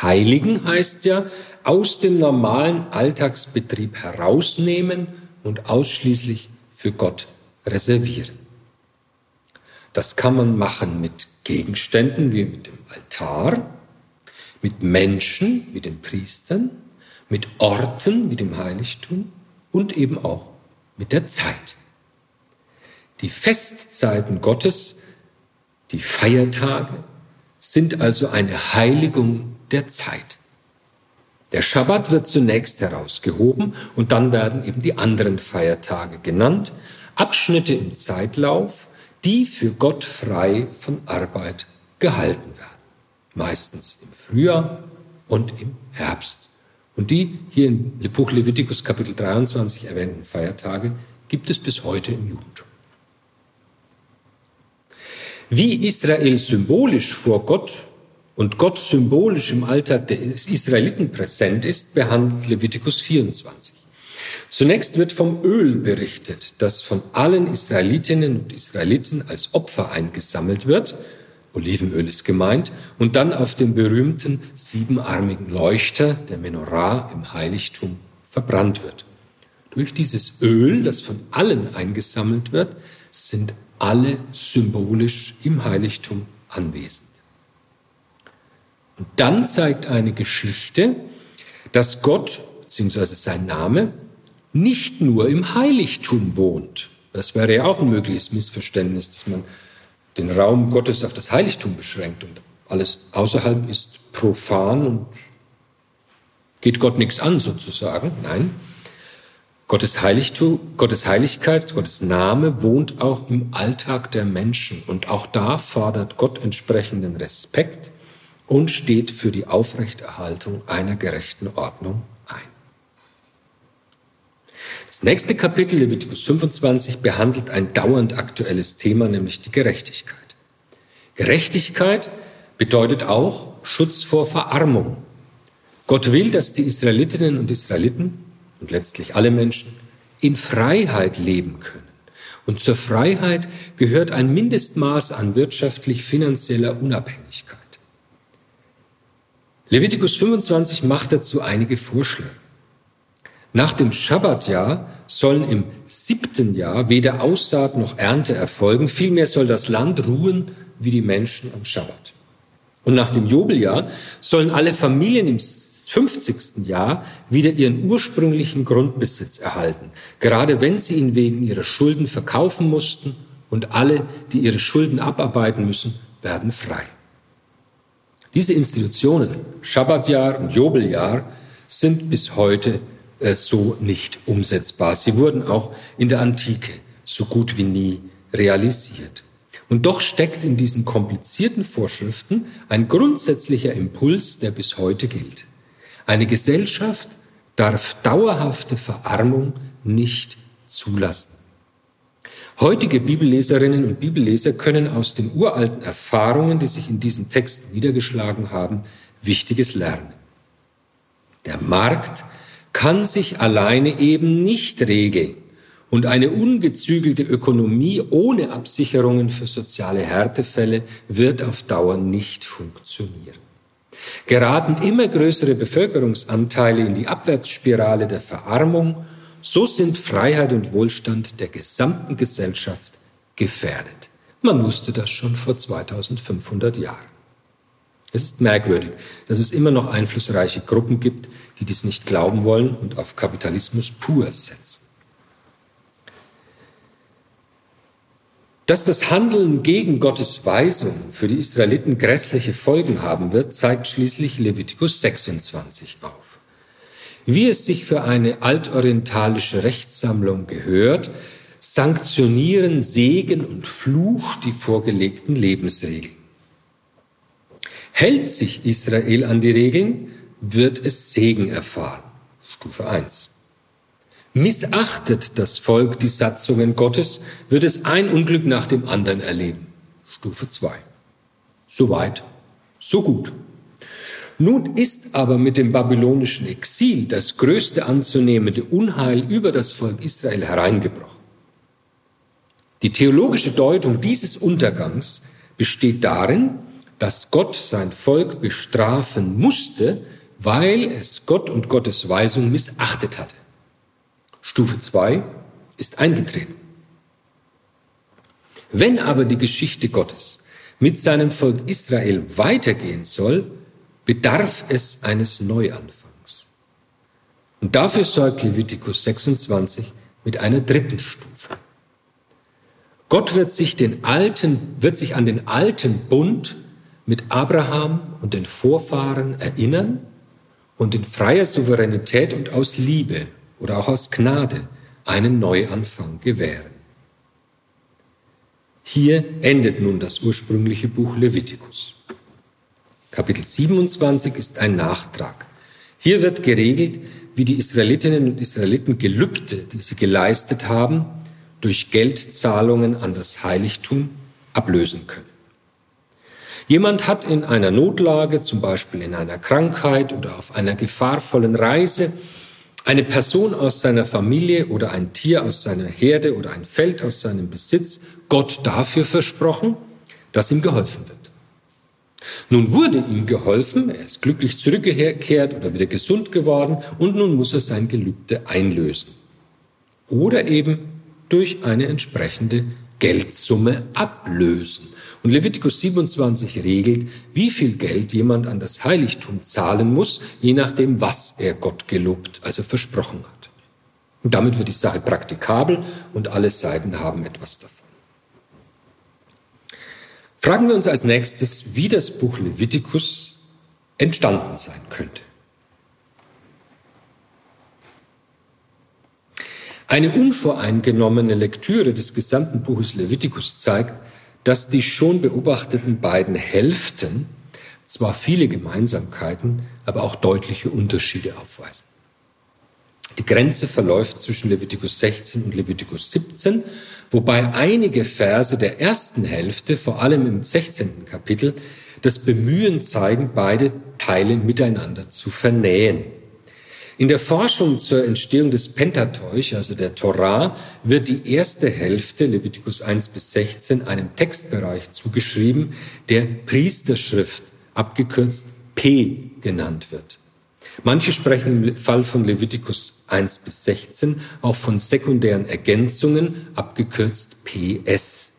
Heiligen heißt ja, aus dem normalen Alltagsbetrieb herausnehmen und ausschließlich für Gott reservieren. Das kann man machen mit Gegenständen wie mit dem Altar, mit Menschen wie den Priestern, mit Orten wie dem Heiligtum und eben auch mit der Zeit. Die Festzeiten Gottes, die Feiertage, sind also eine Heiligung der Zeit. Der Schabbat wird zunächst herausgehoben und dann werden eben die anderen Feiertage genannt, Abschnitte im Zeitlauf, die für Gott frei von Arbeit gehalten werden. Meistens im Frühjahr und im Herbst. Und die hier in Buch Levitikus Kapitel 23 erwähnten Feiertage gibt es bis heute im Judentum. Wie Israel symbolisch vor Gott und Gott symbolisch im Alltag der Israeliten präsent ist, behandelt Levitikus 24. Zunächst wird vom Öl berichtet, das von allen Israelitinnen und Israeliten als Opfer eingesammelt wird. Olivenöl ist gemeint. Und dann auf dem berühmten siebenarmigen Leuchter, der Menorah im Heiligtum, verbrannt wird. Durch dieses Öl, das von allen eingesammelt wird, sind alle symbolisch im Heiligtum anwesend. Und dann zeigt eine Geschichte, dass Gott bzw. sein Name nicht nur im Heiligtum wohnt. Das wäre ja auch ein mögliches Missverständnis, dass man den Raum Gottes auf das Heiligtum beschränkt und alles außerhalb ist profan und geht Gott nichts an sozusagen. Nein, Gottes Heiligtum, Gottes Heiligkeit, Gottes Name wohnt auch im Alltag der Menschen und auch da fordert Gott entsprechenden Respekt und steht für die Aufrechterhaltung einer gerechten Ordnung das nächste Kapitel, Levitikus 25, behandelt ein dauernd aktuelles Thema, nämlich die Gerechtigkeit. Gerechtigkeit bedeutet auch Schutz vor Verarmung. Gott will, dass die Israelitinnen und Israeliten und letztlich alle Menschen in Freiheit leben können. Und zur Freiheit gehört ein Mindestmaß an wirtschaftlich-finanzieller Unabhängigkeit. Levitikus 25 macht dazu einige Vorschläge. Nach dem Schabbatjahr sollen im siebten Jahr weder Aussaat noch Ernte erfolgen, vielmehr soll das Land ruhen wie die Menschen am Schabbat. Und nach dem Jubeljahr sollen alle Familien im 50. Jahr wieder ihren ursprünglichen Grundbesitz erhalten, gerade wenn sie ihn wegen ihrer Schulden verkaufen mussten und alle, die ihre Schulden abarbeiten müssen, werden frei. Diese Institutionen, Schabbatjahr und Jubeljahr, sind bis heute äh, so nicht umsetzbar. Sie wurden auch in der Antike so gut wie nie realisiert. Und doch steckt in diesen komplizierten Vorschriften ein grundsätzlicher Impuls, der bis heute gilt. Eine Gesellschaft darf dauerhafte Verarmung nicht zulassen. Heutige Bibelleserinnen und Bibelleser können aus den uralten Erfahrungen, die sich in diesen Texten niedergeschlagen haben, Wichtiges lernen. Der Markt kann sich alleine eben nicht regeln. Und eine ungezügelte Ökonomie ohne Absicherungen für soziale Härtefälle wird auf Dauer nicht funktionieren. Geraten immer größere Bevölkerungsanteile in die Abwärtsspirale der Verarmung, so sind Freiheit und Wohlstand der gesamten Gesellschaft gefährdet. Man wusste das schon vor 2500 Jahren. Es ist merkwürdig, dass es immer noch einflussreiche Gruppen gibt, die dies nicht glauben wollen und auf Kapitalismus pur setzen. Dass das Handeln gegen Gottes Weisung für die Israeliten grässliche Folgen haben wird, zeigt schließlich Levitikus 26 auf. Wie es sich für eine altorientalische Rechtssammlung gehört, sanktionieren Segen und Fluch die vorgelegten Lebensregeln. Hält sich Israel an die Regeln, wird es Segen erfahren. Stufe 1. Missachtet das Volk die Satzungen Gottes, wird es ein Unglück nach dem anderen erleben. Stufe 2. So weit, so gut. Nun ist aber mit dem babylonischen Exil das größte anzunehmende Unheil über das Volk Israel hereingebrochen. Die theologische Deutung dieses Untergangs besteht darin, dass Gott sein Volk bestrafen musste, weil es Gott und Gottes Weisung missachtet hatte. Stufe 2 ist eingetreten. Wenn aber die Geschichte Gottes mit seinem Volk Israel weitergehen soll, bedarf es eines Neuanfangs. Und dafür sorgt Levitikus 26 mit einer dritten Stufe. Gott wird sich, den alten, wird sich an den alten Bund mit Abraham und den Vorfahren erinnern und in freier Souveränität und aus Liebe oder auch aus Gnade einen Neuanfang gewähren. Hier endet nun das ursprüngliche Buch Levitikus. Kapitel 27 ist ein Nachtrag. Hier wird geregelt, wie die Israelitinnen und Israeliten Gelübde, die sie geleistet haben, durch Geldzahlungen an das Heiligtum ablösen können. Jemand hat in einer Notlage, zum Beispiel in einer Krankheit oder auf einer gefahrvollen Reise, eine Person aus seiner Familie oder ein Tier aus seiner Herde oder ein Feld aus seinem Besitz Gott dafür versprochen, dass ihm geholfen wird. Nun wurde ihm geholfen, er ist glücklich zurückgekehrt oder wieder gesund geworden und nun muss er sein Gelübde einlösen. Oder eben durch eine entsprechende Geldsumme ablösen. Und Levitikus 27 regelt, wie viel Geld jemand an das Heiligtum zahlen muss, je nachdem, was er Gott gelobt, also versprochen hat. Und damit wird die Sache praktikabel und alle Seiten haben etwas davon. Fragen wir uns als nächstes, wie das Buch Levitikus entstanden sein könnte. Eine unvoreingenommene Lektüre des gesamten Buches Levitikus zeigt, dass die schon beobachteten beiden Hälften zwar viele Gemeinsamkeiten, aber auch deutliche Unterschiede aufweisen. Die Grenze verläuft zwischen Levitikus 16 und Levitikus 17, wobei einige Verse der ersten Hälfte, vor allem im 16. Kapitel, das Bemühen zeigen, beide Teile miteinander zu vernähen. In der Forschung zur Entstehung des Pentateuch, also der Torah, wird die erste Hälfte, Levitikus 1 bis 16, einem Textbereich zugeschrieben, der Priesterschrift, abgekürzt P genannt wird. Manche sprechen im Fall von Levitikus 1 bis 16 auch von sekundären Ergänzungen, abgekürzt PS.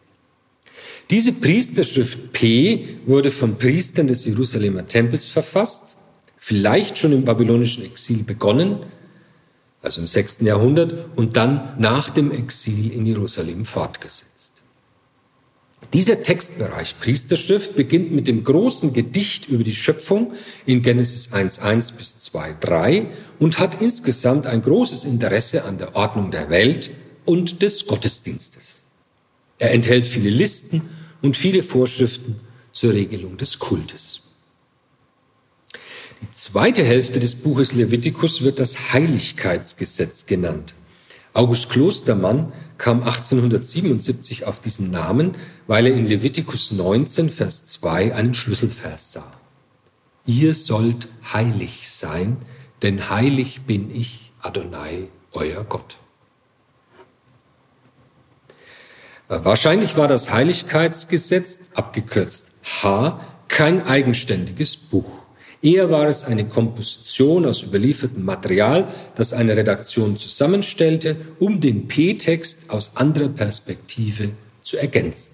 Diese Priesterschrift P wurde von Priestern des Jerusalemer Tempels verfasst vielleicht schon im babylonischen Exil begonnen, also im 6. Jahrhundert, und dann nach dem Exil in Jerusalem fortgesetzt. Dieser Textbereich Priesterschrift beginnt mit dem großen Gedicht über die Schöpfung in Genesis 1.1 bis 2.3 und hat insgesamt ein großes Interesse an der Ordnung der Welt und des Gottesdienstes. Er enthält viele Listen und viele Vorschriften zur Regelung des Kultes. Die zweite Hälfte des Buches Levitikus wird das Heiligkeitsgesetz genannt. August Klostermann kam 1877 auf diesen Namen, weil er in Levitikus 19, Vers 2 einen Schlüsselvers sah. Ihr sollt heilig sein, denn heilig bin ich, Adonai, euer Gott. Wahrscheinlich war das Heiligkeitsgesetz, abgekürzt H, kein eigenständiges Buch. Eher war es eine Komposition aus überliefertem Material, das eine Redaktion zusammenstellte, um den P-Text aus anderer Perspektive zu ergänzen.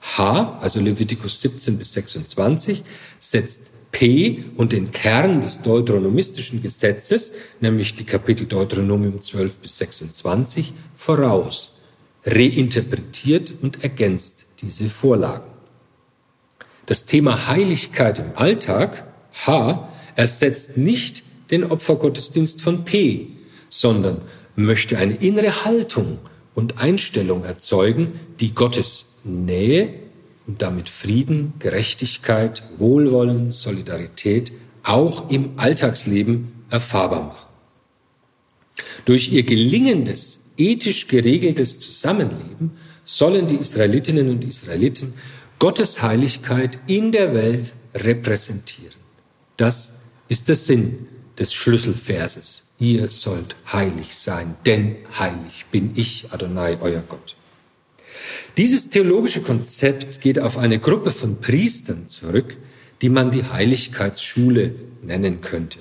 H, also Levitikus 17 bis 26, setzt P und den Kern des deuteronomistischen Gesetzes, nämlich die Kapitel Deuteronomium 12 bis 26, voraus, reinterpretiert und ergänzt diese Vorlagen. Das Thema Heiligkeit im Alltag H ersetzt nicht den Opfergottesdienst von P, sondern möchte eine innere Haltung und Einstellung erzeugen, die Gottes Nähe und damit Frieden, Gerechtigkeit, Wohlwollen, Solidarität auch im Alltagsleben erfahrbar machen. Durch ihr gelingendes, ethisch geregeltes Zusammenleben sollen die Israelitinnen und Israeliten Gottes Heiligkeit in der Welt repräsentieren. Das ist der Sinn des Schlüsselverses. Ihr sollt heilig sein, denn heilig bin ich, Adonai, euer Gott. Dieses theologische Konzept geht auf eine Gruppe von Priestern zurück, die man die Heiligkeitsschule nennen könnte.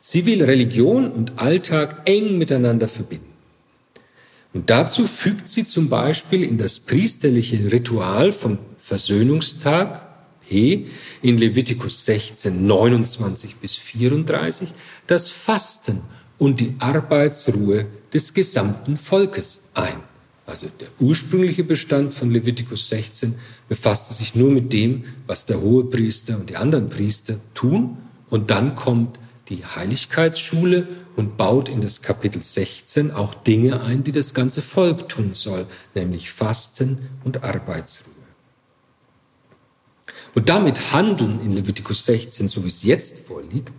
Sie will Religion und Alltag eng miteinander verbinden. Und dazu fügt sie zum Beispiel in das priesterliche Ritual vom Versöhnungstag P in Levitikus 16, 29 bis 34 das Fasten und die Arbeitsruhe des gesamten Volkes ein. Also der ursprüngliche Bestand von Levitikus 16 befasste sich nur mit dem, was der Hohepriester und die anderen Priester tun. Und dann kommt die Heiligkeitsschule und baut in das Kapitel 16 auch Dinge ein, die das ganze Volk tun soll, nämlich Fasten und Arbeitsruhe. Und damit handeln in Levitikus 16, so wie es jetzt vorliegt,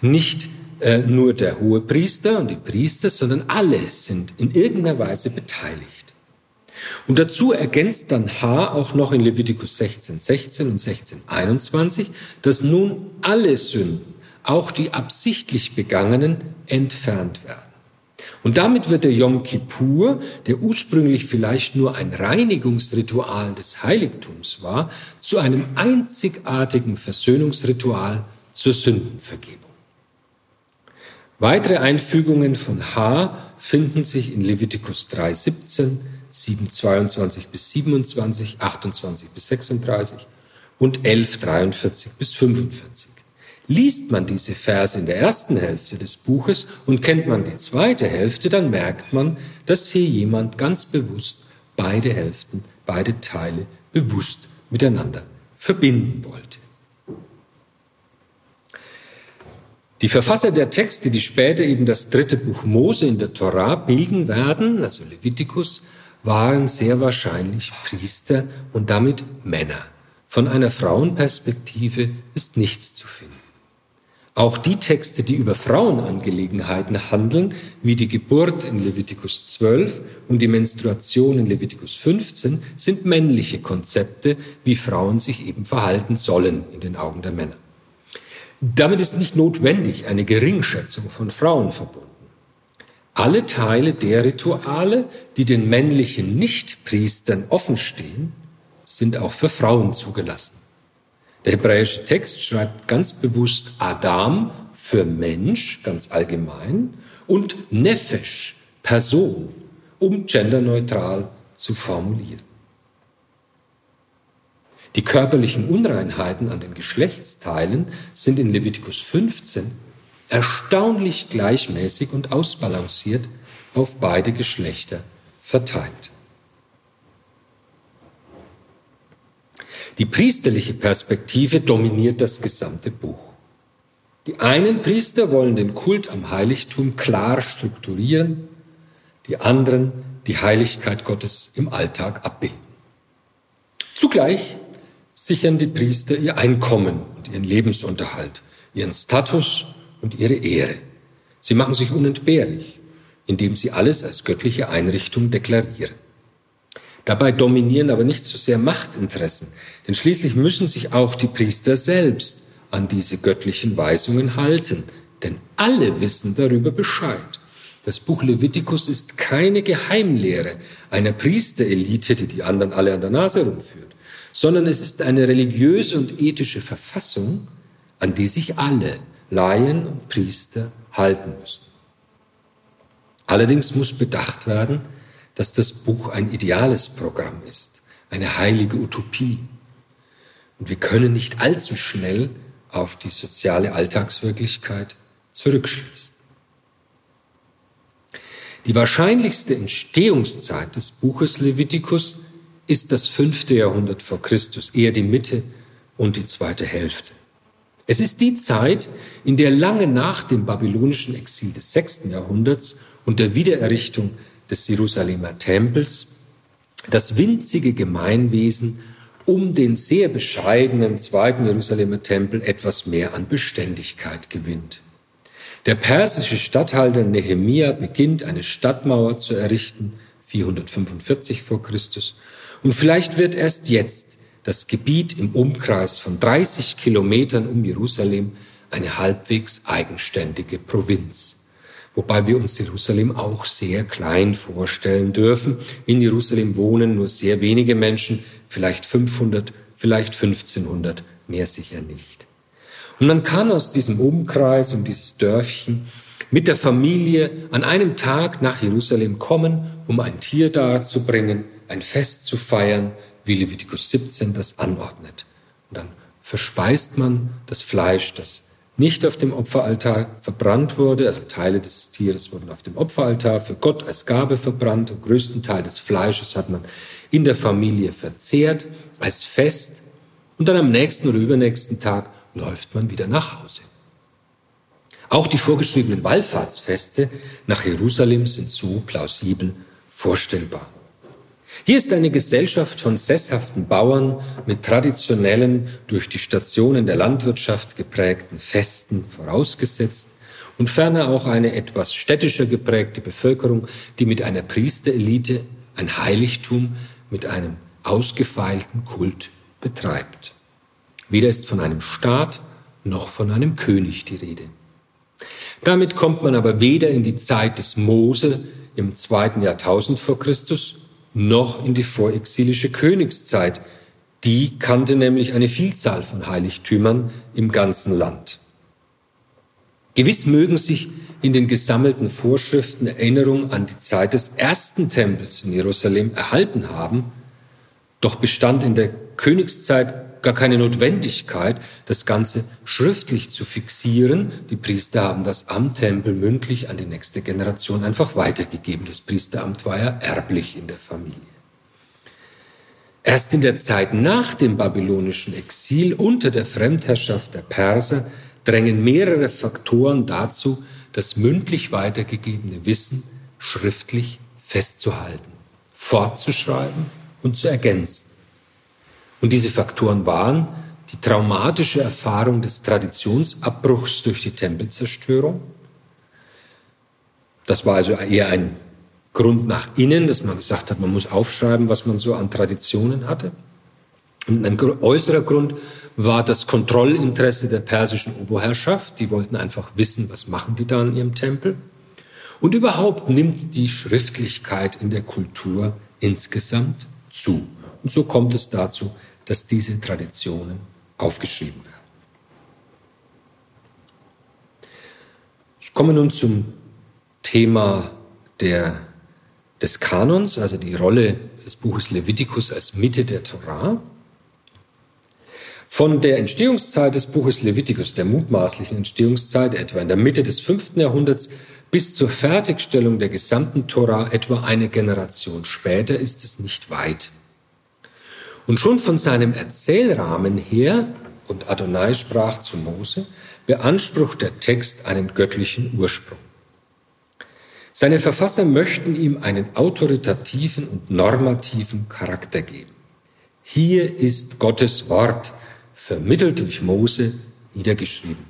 nicht äh, nur der hohe Priester und die Priester, sondern alle sind in irgendeiner Weise beteiligt. Und dazu ergänzt dann H auch noch in Levitikus 16, 16 und 16, 21, dass nun alle Sünden, auch die absichtlich begangenen, entfernt werden. Und damit wird der Yom Kippur, der ursprünglich vielleicht nur ein Reinigungsritual des Heiligtums war, zu einem einzigartigen Versöhnungsritual zur Sündenvergebung. Weitere Einfügungen von H finden sich in Levitikus 3, 17, 7, 22 bis 27, 28 bis 36 und 11, 43 bis 45. Liest man diese Verse in der ersten Hälfte des Buches und kennt man die zweite Hälfte, dann merkt man, dass hier jemand ganz bewusst beide Hälften, beide Teile bewusst miteinander verbinden wollte. Die Verfasser der Texte, die später eben das dritte Buch Mose in der Torah bilden werden, also Levitikus, waren sehr wahrscheinlich Priester und damit Männer. Von einer Frauenperspektive ist nichts zu finden. Auch die Texte, die über Frauenangelegenheiten handeln, wie die Geburt in Levitikus 12 und die Menstruation in Levitikus 15, sind männliche Konzepte, wie Frauen sich eben verhalten sollen in den Augen der Männer. Damit ist nicht notwendig eine Geringschätzung von Frauen verbunden. Alle Teile der Rituale, die den männlichen Nichtpriestern offenstehen, sind auch für Frauen zugelassen. Der hebräische Text schreibt ganz bewusst Adam für Mensch, ganz allgemein, und Nefesh, Person, um genderneutral zu formulieren. Die körperlichen Unreinheiten an den Geschlechtsteilen sind in Levitikus 15 erstaunlich gleichmäßig und ausbalanciert auf beide Geschlechter verteilt. Die priesterliche Perspektive dominiert das gesamte Buch. Die einen Priester wollen den Kult am Heiligtum klar strukturieren, die anderen die Heiligkeit Gottes im Alltag abbilden. Zugleich sichern die Priester ihr Einkommen und ihren Lebensunterhalt, ihren Status und ihre Ehre. Sie machen sich unentbehrlich, indem sie alles als göttliche Einrichtung deklarieren. Dabei dominieren aber nicht so sehr Machtinteressen, denn schließlich müssen sich auch die Priester selbst an diese göttlichen Weisungen halten, denn Alle wissen darüber Bescheid. Das Buch Levitikus ist keine Geheimlehre einer Priesterelite, die die anderen alle an der Nase rumführt, sondern es ist eine religiöse und ethische Verfassung, an die sich alle Laien und Priester halten müssen. Allerdings muss bedacht werden, dass das Buch ein ideales Programm ist, eine heilige Utopie. Und wir können nicht allzu schnell auf die soziale Alltagswirklichkeit zurückschließen. Die wahrscheinlichste Entstehungszeit des Buches Levitikus ist das fünfte Jahrhundert vor Christus, eher die Mitte und die zweite Hälfte. Es ist die Zeit, in der lange nach dem babylonischen Exil des sechsten Jahrhunderts und der Wiedererrichtung des Jerusalemer Tempels das winzige Gemeinwesen um den sehr bescheidenen zweiten Jerusalemer Tempel etwas mehr an Beständigkeit gewinnt. Der persische Statthalter Nehemia beginnt eine Stadtmauer zu errichten, 445 vor Christus, und vielleicht wird erst jetzt das Gebiet im Umkreis von 30 Kilometern um Jerusalem eine halbwegs eigenständige Provinz. Wobei wir uns Jerusalem auch sehr klein vorstellen dürfen. In Jerusalem wohnen nur sehr wenige Menschen, vielleicht 500, vielleicht 1500, mehr sicher nicht. Und man kann aus diesem Umkreis und dieses Dörfchen mit der Familie an einem Tag nach Jerusalem kommen, um ein Tier darzubringen, ein Fest zu feiern, wie Levitikus 17 das anordnet. Und dann verspeist man das Fleisch, das nicht auf dem Opferaltar verbrannt wurde, also Teile des Tieres wurden auf dem Opferaltar für Gott als Gabe verbrannt, den größten Teil des Fleisches hat man in der Familie verzehrt als Fest und dann am nächsten oder übernächsten Tag läuft man wieder nach Hause. Auch die vorgeschriebenen Wallfahrtsfeste nach Jerusalem sind so plausibel vorstellbar. Hier ist eine Gesellschaft von sesshaften Bauern mit traditionellen, durch die Stationen der Landwirtschaft geprägten Festen vorausgesetzt und ferner auch eine etwas städtischer geprägte Bevölkerung, die mit einer Priesterelite ein Heiligtum mit einem ausgefeilten Kult betreibt. Weder ist von einem Staat noch von einem König die Rede. Damit kommt man aber weder in die Zeit des Mose im zweiten Jahrtausend vor Christus noch in die vorexilische Königszeit. Die kannte nämlich eine Vielzahl von Heiligtümern im ganzen Land. Gewiss mögen sich in den gesammelten Vorschriften Erinnerungen an die Zeit des ersten Tempels in Jerusalem erhalten haben, doch bestand in der Königszeit gar keine Notwendigkeit, das Ganze schriftlich zu fixieren. Die Priester haben das am Tempel mündlich an die nächste Generation einfach weitergegeben. Das Priesteramt war ja erblich in der Familie. Erst in der Zeit nach dem babylonischen Exil unter der Fremdherrschaft der Perser drängen mehrere Faktoren dazu, das mündlich weitergegebene Wissen schriftlich festzuhalten, fortzuschreiben und zu ergänzen. Und diese Faktoren waren die traumatische Erfahrung des Traditionsabbruchs durch die Tempelzerstörung. Das war also eher ein Grund nach innen, dass man gesagt hat, man muss aufschreiben, was man so an Traditionen hatte. Und ein äußerer Grund war das Kontrollinteresse der persischen Oberherrschaft. Die wollten einfach wissen, was machen die da in ihrem Tempel. Und überhaupt nimmt die Schriftlichkeit in der Kultur insgesamt zu. Und so kommt es dazu, dass diese Traditionen aufgeschrieben werden. Ich komme nun zum Thema der, des Kanons, also die Rolle des Buches Levitikus als Mitte der Torah. Von der Entstehungszeit des Buches Levitikus, der mutmaßlichen Entstehungszeit etwa in der Mitte des fünften Jahrhunderts, bis zur Fertigstellung der gesamten Torah etwa eine Generation später ist es nicht weit. Und schon von seinem Erzählrahmen her, und Adonai sprach zu Mose, beansprucht der Text einen göttlichen Ursprung. Seine Verfasser möchten ihm einen autoritativen und normativen Charakter geben. Hier ist Gottes Wort, vermittelt durch Mose, niedergeschrieben.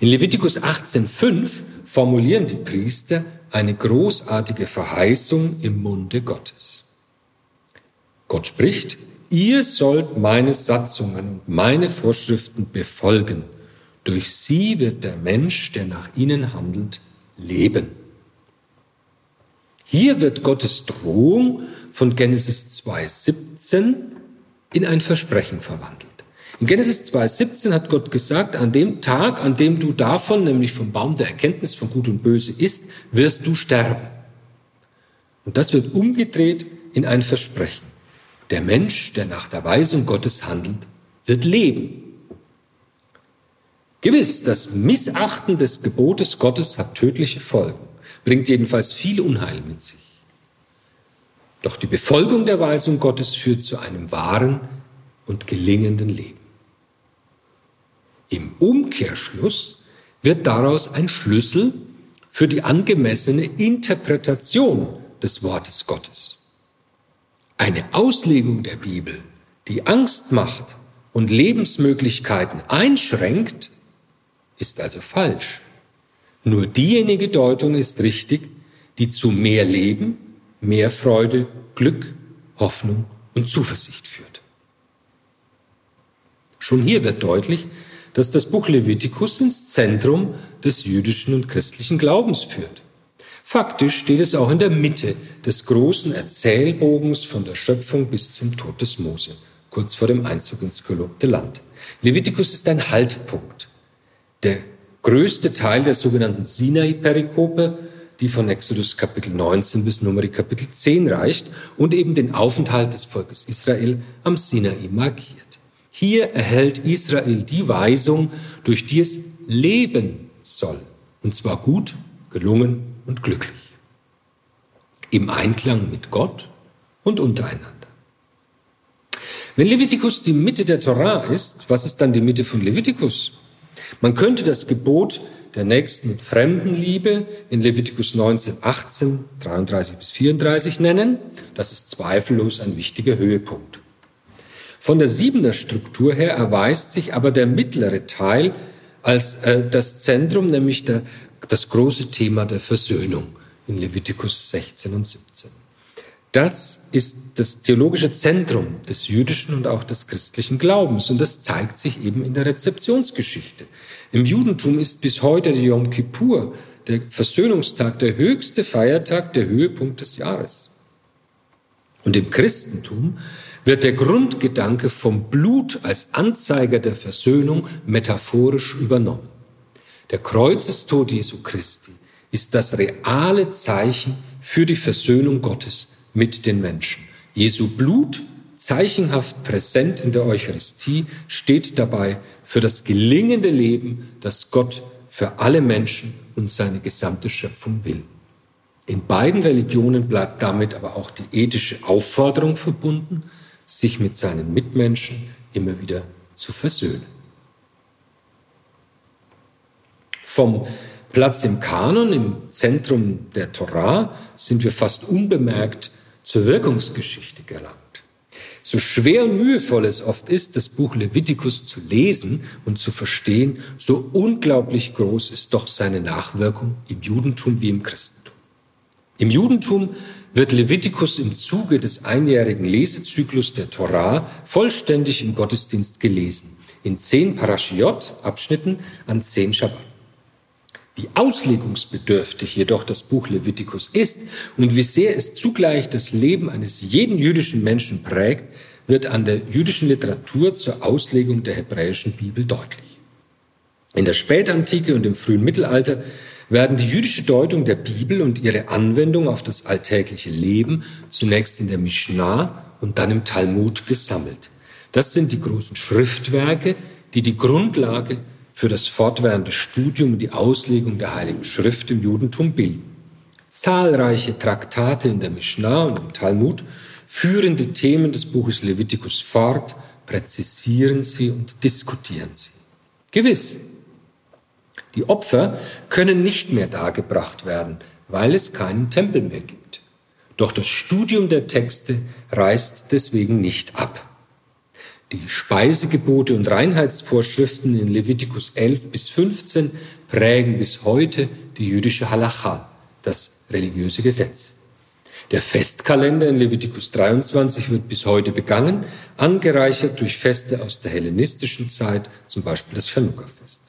In Levitikus 18.5 formulieren die Priester eine großartige Verheißung im Munde Gottes. Gott spricht, ihr sollt meine Satzungen meine Vorschriften befolgen, Durch sie wird der Mensch, der nach ihnen handelt, leben. Hier wird Gottes Drohung von Genesis 2.17 in ein Versprechen verwandelt. In Genesis 2.17 hat Gott gesagt, an dem Tag, an dem du davon, nämlich vom Baum der Erkenntnis von Gut und Böse isst, wirst du sterben. Und das wird umgedreht in ein Versprechen. Der Mensch, der nach der Weisung Gottes handelt, wird leben. Gewiss, das Missachten des Gebotes Gottes hat tödliche Folgen, bringt jedenfalls viel Unheil mit sich. Doch die Befolgung der Weisung Gottes führt zu einem wahren und gelingenden Leben. Im Umkehrschluss wird daraus ein Schlüssel für die angemessene Interpretation des Wortes Gottes. Eine Auslegung der Bibel, die Angst macht und Lebensmöglichkeiten einschränkt, ist also falsch. Nur diejenige Deutung ist richtig, die zu mehr Leben, mehr Freude, Glück, Hoffnung und Zuversicht führt. Schon hier wird deutlich, dass das Buch Levitikus ins Zentrum des jüdischen und christlichen Glaubens führt. Faktisch steht es auch in der Mitte des großen Erzählbogens von der Schöpfung bis zum Tod des Mose, kurz vor dem Einzug ins gelobte Land. Levitikus ist ein Haltpunkt. Der größte Teil der sogenannten Sinai-Perikope, die von Exodus Kapitel 19 bis Numeri Kapitel 10 reicht und eben den Aufenthalt des Volkes Israel am Sinai markiert. Hier erhält Israel die Weisung, durch die es leben soll. Und zwar gut, gelungen und glücklich. Im Einklang mit Gott und untereinander. Wenn Levitikus die Mitte der Torah ist, was ist dann die Mitte von Levitikus? Man könnte das Gebot der Nächsten- und Fremdenliebe in Levitikus 19, 18, 33 bis 34 nennen. Das ist zweifellos ein wichtiger Höhepunkt. Von der siebener Struktur her erweist sich aber der mittlere Teil als äh, das Zentrum, nämlich der, das große Thema der Versöhnung in Levitikus 16 und 17. Das ist das theologische Zentrum des jüdischen und auch des christlichen Glaubens und das zeigt sich eben in der Rezeptionsgeschichte. Im Judentum ist bis heute der Yom Kippur, der Versöhnungstag, der höchste Feiertag, der Höhepunkt des Jahres. Und im Christentum wird der Grundgedanke vom Blut als Anzeiger der Versöhnung metaphorisch übernommen. Der Kreuzestod Jesu Christi ist das reale Zeichen für die Versöhnung Gottes mit den Menschen. Jesu Blut, zeichenhaft präsent in der Eucharistie, steht dabei für das gelingende Leben, das Gott für alle Menschen und seine gesamte Schöpfung will. In beiden Religionen bleibt damit aber auch die ethische Aufforderung verbunden, sich mit seinen Mitmenschen immer wieder zu versöhnen. Vom Platz im Kanon, im Zentrum der Torah, sind wir fast unbemerkt zur Wirkungsgeschichte gelangt. So schwer und mühevoll es oft ist, das Buch Levitikus zu lesen und zu verstehen, so unglaublich groß ist doch seine Nachwirkung im Judentum wie im Christentum. Im Judentum wird Levitikus im Zuge des einjährigen Lesezyklus der Torah vollständig im Gottesdienst gelesen, in zehn Parashiot, Abschnitten an zehn Shabbat. Wie auslegungsbedürftig jedoch das Buch Levitikus ist und wie sehr es zugleich das Leben eines jeden jüdischen Menschen prägt, wird an der jüdischen Literatur zur Auslegung der hebräischen Bibel deutlich. In der Spätantike und im frühen Mittelalter werden die jüdische Deutung der Bibel und ihre Anwendung auf das alltägliche Leben zunächst in der Mishnah und dann im Talmud gesammelt. Das sind die großen Schriftwerke, die die Grundlage für das fortwährende Studium und die Auslegung der Heiligen Schrift im Judentum bilden. Zahlreiche Traktate in der Mishnah und im Talmud führen die Themen des Buches Levitikus fort, präzisieren sie und diskutieren sie. Gewiss, die Opfer können nicht mehr dargebracht werden, weil es keinen Tempel mehr gibt. Doch das Studium der Texte reißt deswegen nicht ab. Die Speisegebote und Reinheitsvorschriften in Levitikus 11 bis 15 prägen bis heute die jüdische Halacha, das religiöse Gesetz. Der Festkalender in Levitikus 23 wird bis heute begangen, angereichert durch Feste aus der hellenistischen Zeit, zum Beispiel das Chanukka-Fest.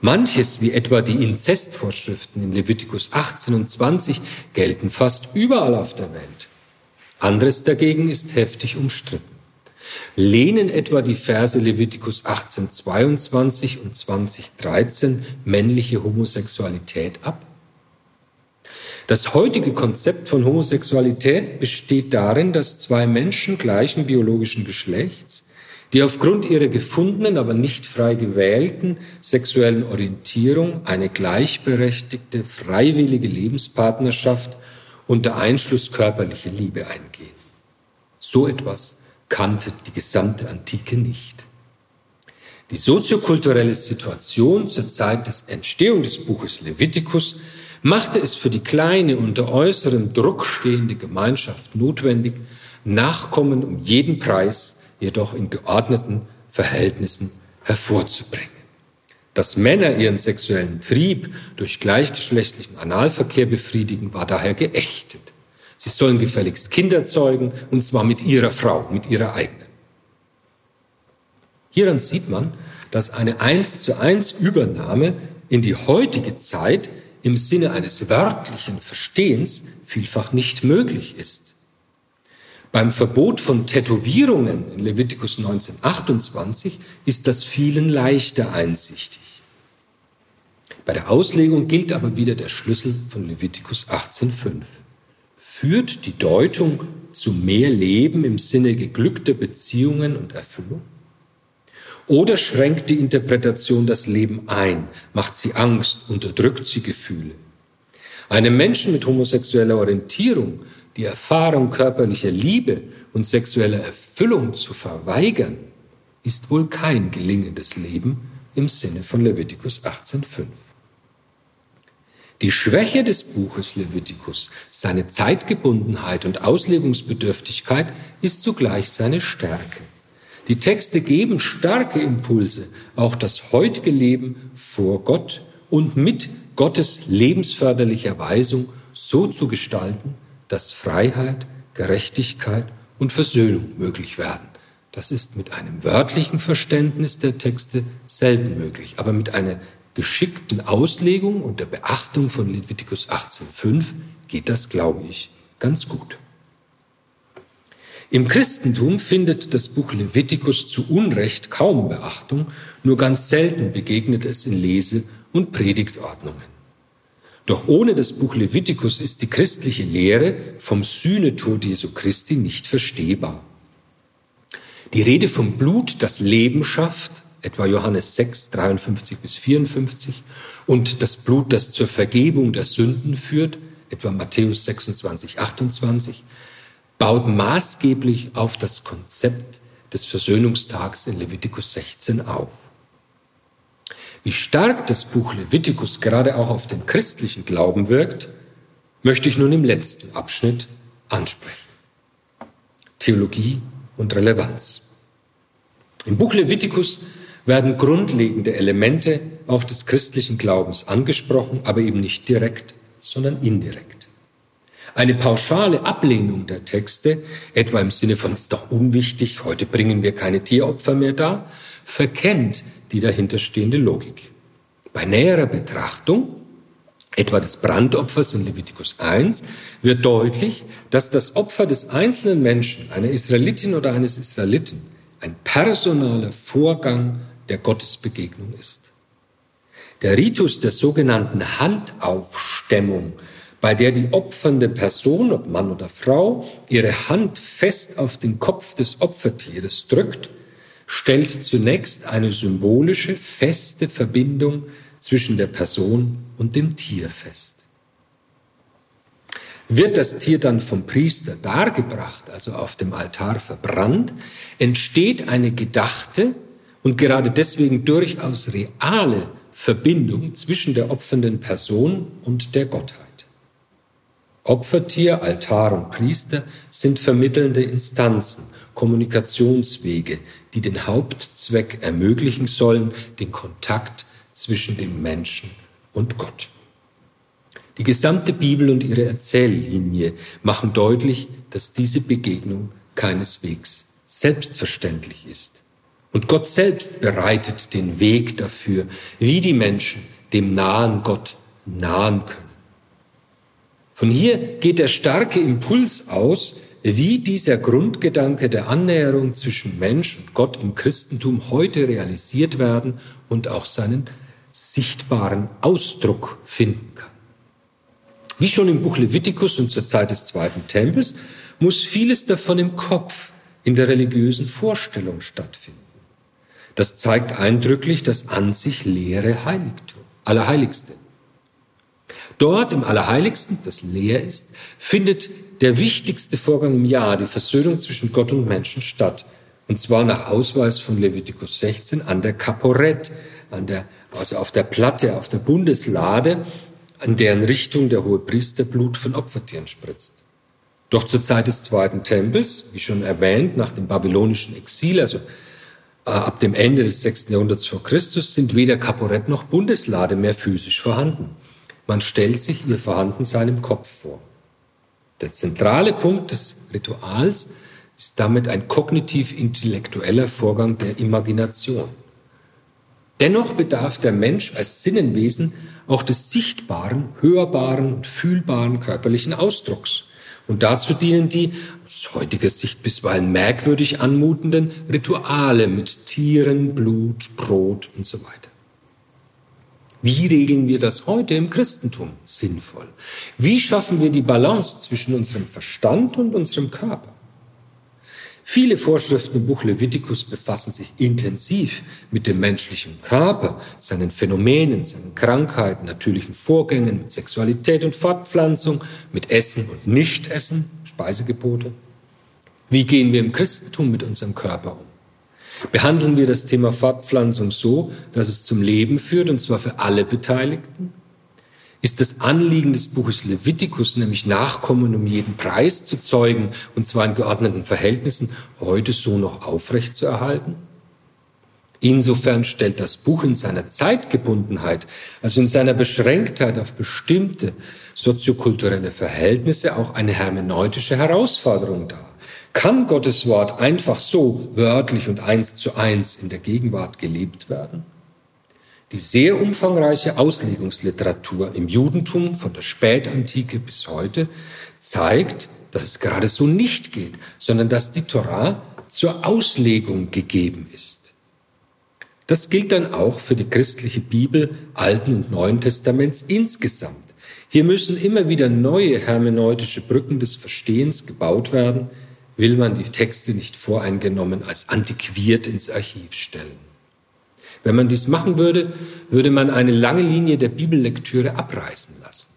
Manches, wie etwa die Inzestvorschriften in Levitikus 18 und 20, gelten fast überall auf der Welt. Anderes dagegen ist heftig umstritten. Lehnen etwa die Verse Levitikus 18, 22 und 20, 13 männliche Homosexualität ab? Das heutige Konzept von Homosexualität besteht darin, dass zwei Menschen gleichen biologischen Geschlechts die aufgrund ihrer gefundenen, aber nicht frei gewählten sexuellen Orientierung eine gleichberechtigte, freiwillige Lebenspartnerschaft unter Einschluss körperlicher Liebe eingehen. So etwas kannte die gesamte Antike nicht. Die soziokulturelle Situation zur Zeit des Entstehung des Buches Levitikus machte es für die kleine unter äußerem Druck stehende Gemeinschaft notwendig, Nachkommen um jeden Preis jedoch in geordneten Verhältnissen hervorzubringen. Dass Männer ihren sexuellen Trieb durch gleichgeschlechtlichen Analverkehr befriedigen, war daher geächtet. Sie sollen gefälligst Kinder zeugen, und zwar mit ihrer Frau, mit ihrer eigenen. Hieran sieht man, dass eine eins zu eins Übernahme in die heutige Zeit im Sinne eines wörtlichen Verstehens vielfach nicht möglich ist. Beim Verbot von Tätowierungen in Levitikus 1928 ist das vielen leichter einsichtig. Bei der Auslegung gilt aber wieder der Schlüssel von Levitikus 18.5. Führt die Deutung zu mehr Leben im Sinne geglückter Beziehungen und Erfüllung? Oder schränkt die Interpretation das Leben ein, macht sie Angst, unterdrückt sie Gefühle? Einem Menschen mit homosexueller Orientierung die Erfahrung körperlicher Liebe und sexueller Erfüllung zu verweigern, ist wohl kein gelingendes Leben im Sinne von Levitikus 18.5. Die Schwäche des Buches Levitikus, seine Zeitgebundenheit und Auslegungsbedürftigkeit ist zugleich seine Stärke. Die Texte geben starke Impulse, auch das heutige Leben vor Gott und mit Gottes lebensförderlicher Weisung so zu gestalten, dass Freiheit, Gerechtigkeit und Versöhnung möglich werden. Das ist mit einem wörtlichen Verständnis der Texte selten möglich, aber mit einer geschickten Auslegung und der Beachtung von Levitikus 18.5 geht das, glaube ich, ganz gut. Im Christentum findet das Buch Levitikus zu Unrecht kaum Beachtung, nur ganz selten begegnet es in Lese- und Predigtordnungen. Doch ohne das Buch Levitikus ist die christliche Lehre vom Sühnetod Jesu Christi nicht verstehbar. Die Rede vom Blut, das Leben schafft, etwa Johannes 6, 53 bis 54, und das Blut, das zur Vergebung der Sünden führt, etwa Matthäus 26, 28, baut maßgeblich auf das Konzept des Versöhnungstags in Levitikus 16 auf. Wie stark das Buch Levitikus gerade auch auf den christlichen Glauben wirkt, möchte ich nun im letzten Abschnitt ansprechen. Theologie und Relevanz. Im Buch Levitikus werden grundlegende Elemente auch des christlichen Glaubens angesprochen, aber eben nicht direkt, sondern indirekt. Eine pauschale Ablehnung der Texte, etwa im Sinne von ist doch unwichtig, heute bringen wir keine Tieropfer mehr dar, verkennt die dahinterstehende Logik. Bei näherer Betrachtung, etwa des Brandopfers in Levitikus 1, wird deutlich, dass das Opfer des einzelnen Menschen, einer Israelitin oder eines Israeliten, ein personaler Vorgang der Gottesbegegnung ist. Der Ritus der sogenannten Handaufstemmung, bei der die opfernde Person, ob Mann oder Frau, ihre Hand fest auf den Kopf des Opfertieres drückt, stellt zunächst eine symbolische, feste Verbindung zwischen der Person und dem Tier fest. Wird das Tier dann vom Priester dargebracht, also auf dem Altar verbrannt, entsteht eine gedachte und gerade deswegen durchaus reale Verbindung zwischen der opfernden Person und der Gottheit. Opfertier, Altar und Priester sind vermittelnde Instanzen Kommunikationswege, die den Hauptzweck ermöglichen sollen, den Kontakt zwischen dem Menschen und Gott. Die gesamte Bibel und ihre Erzähllinie machen deutlich, dass diese Begegnung keineswegs selbstverständlich ist. Und Gott selbst bereitet den Weg dafür, wie die Menschen dem nahen Gott nahen können. Von hier geht der starke Impuls aus, wie dieser Grundgedanke der Annäherung zwischen Mensch und Gott im Christentum heute realisiert werden und auch seinen sichtbaren Ausdruck finden kann. Wie schon im Buch Levitikus und zur Zeit des Zweiten Tempels muss vieles davon im Kopf, in der religiösen Vorstellung stattfinden. Das zeigt eindrücklich das an sich leere Heiligtum, Allerheiligste. Dort im Allerheiligsten, das leer ist, findet der wichtigste Vorgang im Jahr, die Versöhnung zwischen Gott und Menschen statt. Und zwar nach Ausweis von Levitikus 16 an der Kaporett, an der, also auf der Platte, auf der Bundeslade, an deren Richtung der hohe Priester Blut von Opfertieren spritzt. Doch zur Zeit des Zweiten Tempels, wie schon erwähnt, nach dem babylonischen Exil, also ab dem Ende des 6. Jahrhunderts vor Christus, sind weder Kaporett noch Bundeslade mehr physisch vorhanden. Man stellt sich ihr Vorhandensein im Kopf vor. Der zentrale Punkt des Rituals ist damit ein kognitiv-intellektueller Vorgang der Imagination. Dennoch bedarf der Mensch als Sinnenwesen auch des sichtbaren, hörbaren und fühlbaren körperlichen Ausdrucks. Und dazu dienen die aus heutiger Sicht bisweilen merkwürdig anmutenden Rituale mit Tieren, Blut, Brot und so weiter. Wie regeln wir das heute im Christentum sinnvoll? Wie schaffen wir die Balance zwischen unserem Verstand und unserem Körper? Viele Vorschriften im Buch Levitikus befassen sich intensiv mit dem menschlichen Körper, seinen Phänomenen, seinen Krankheiten, natürlichen Vorgängen, mit Sexualität und Fortpflanzung, mit Essen und Nichtessen, Speisegebote. Wie gehen wir im Christentum mit unserem Körper um? Behandeln wir das Thema Fortpflanzung so, dass es zum Leben führt, und zwar für alle Beteiligten? Ist das Anliegen des Buches Levitikus, nämlich Nachkommen um jeden Preis zu zeugen, und zwar in geordneten Verhältnissen, heute so noch aufrecht zu erhalten? Insofern stellt das Buch in seiner Zeitgebundenheit, also in seiner Beschränktheit auf bestimmte soziokulturelle Verhältnisse, auch eine hermeneutische Herausforderung dar. Kann Gottes Wort einfach so wörtlich und eins zu eins in der Gegenwart gelebt werden? Die sehr umfangreiche Auslegungsliteratur im Judentum von der Spätantike bis heute zeigt, dass es gerade so nicht geht, sondern dass die Torah zur Auslegung gegeben ist. Das gilt dann auch für die christliche Bibel Alten und Neuen Testaments insgesamt. Hier müssen immer wieder neue hermeneutische Brücken des Verstehens gebaut werden, will man die Texte nicht voreingenommen als antiquiert ins Archiv stellen. Wenn man dies machen würde, würde man eine lange Linie der Bibellektüre abreißen lassen.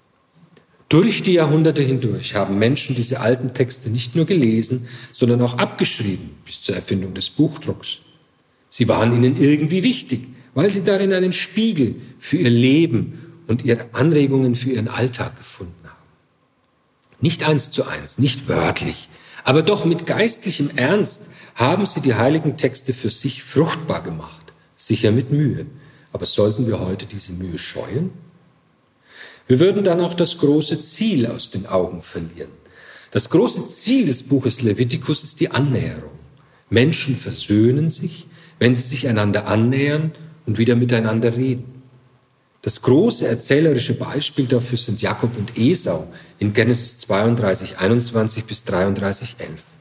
Durch die Jahrhunderte hindurch haben Menschen diese alten Texte nicht nur gelesen, sondern auch abgeschrieben bis zur Erfindung des Buchdrucks. Sie waren ihnen irgendwie wichtig, weil sie darin einen Spiegel für ihr Leben und ihre Anregungen für ihren Alltag gefunden haben. Nicht eins zu eins, nicht wörtlich, aber doch mit geistlichem Ernst haben sie die heiligen Texte für sich fruchtbar gemacht, sicher mit Mühe. Aber sollten wir heute diese Mühe scheuen? Wir würden dann auch das große Ziel aus den Augen verlieren. Das große Ziel des Buches Levitikus ist die Annäherung. Menschen versöhnen sich, wenn sie sich einander annähern und wieder miteinander reden. Das große erzählerische Beispiel dafür sind Jakob und Esau in Genesis 32, 21 bis 33, 11.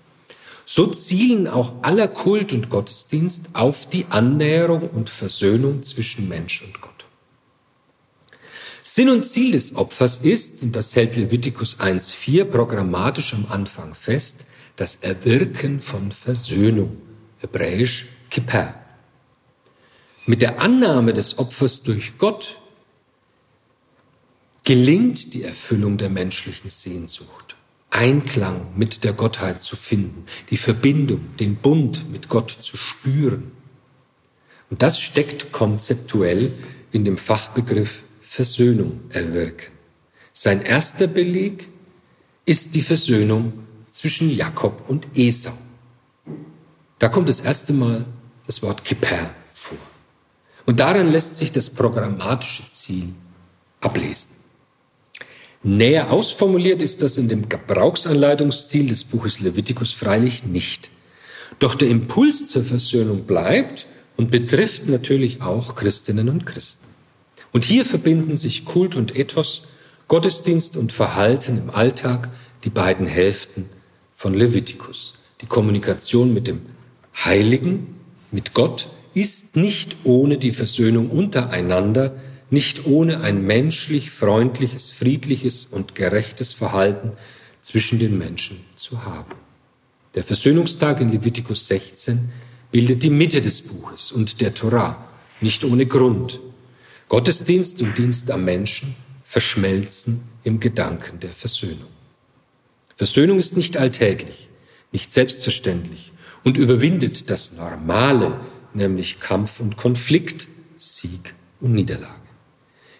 So zielen auch aller Kult und Gottesdienst auf die Annäherung und Versöhnung zwischen Mensch und Gott. Sinn und Ziel des Opfers ist, und das hält Levitikus 1.4 programmatisch am Anfang fest, das Erwirken von Versöhnung, hebräisch Kippur. Mit der Annahme des Opfers durch Gott gelingt die Erfüllung der menschlichen Sehnsucht, Einklang mit der Gottheit zu finden, die Verbindung, den Bund mit Gott zu spüren. Und das steckt konzeptuell in dem Fachbegriff Versöhnung erwirken. Sein erster Beleg ist die Versöhnung zwischen Jakob und Esau. Da kommt das erste Mal das Wort Kippur vor. Und darin lässt sich das programmatische Ziel ablesen. Näher ausformuliert ist das in dem Gebrauchsanleitungsstil des Buches Levitikus freilich nicht. Doch der Impuls zur Versöhnung bleibt und betrifft natürlich auch Christinnen und Christen. Und hier verbinden sich Kult und Ethos, Gottesdienst und Verhalten im Alltag, die beiden Hälften von Levitikus. Die Kommunikation mit dem Heiligen, mit Gott, ist nicht ohne die Versöhnung untereinander, nicht ohne ein menschlich, freundliches, friedliches und gerechtes Verhalten zwischen den Menschen zu haben. Der Versöhnungstag in Levitikus 16 bildet die Mitte des Buches und der Torah, nicht ohne Grund. Gottesdienst und Dienst am Menschen verschmelzen im Gedanken der Versöhnung. Versöhnung ist nicht alltäglich, nicht selbstverständlich und überwindet das Normale, nämlich Kampf und Konflikt, Sieg und Niederlage.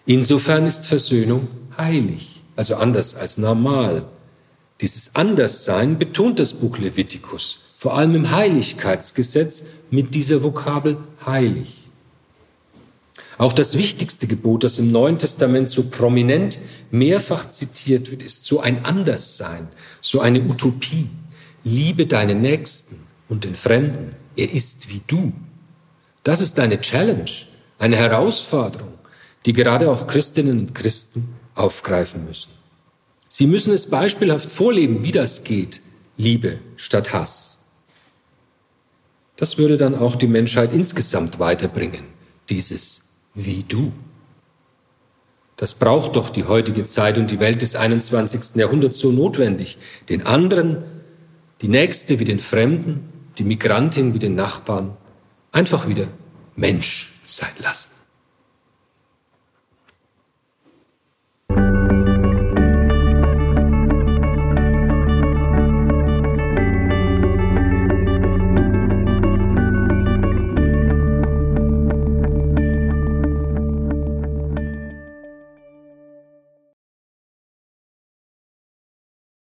Insofern ist Versöhnung heilig, also anders als normal. Dieses Anderssein betont das Buch Levitikus, vor allem im Heiligkeitsgesetz mit dieser Vokabel heilig. Auch das wichtigste Gebot, das im Neuen Testament so prominent mehrfach zitiert wird, ist so ein Anderssein, so eine Utopie. Liebe deinen Nächsten und den Fremden. Er ist wie du. Das ist eine Challenge, eine Herausforderung, die gerade auch Christinnen und Christen aufgreifen müssen. Sie müssen es beispielhaft vorleben, wie das geht. Liebe statt Hass. Das würde dann auch die Menschheit insgesamt weiterbringen, dieses wie du. Das braucht doch die heutige Zeit und die Welt des 21. Jahrhunderts so notwendig. Den anderen, die Nächste wie den Fremden, die Migrantin wie den Nachbarn, einfach wieder Mensch sein lassen.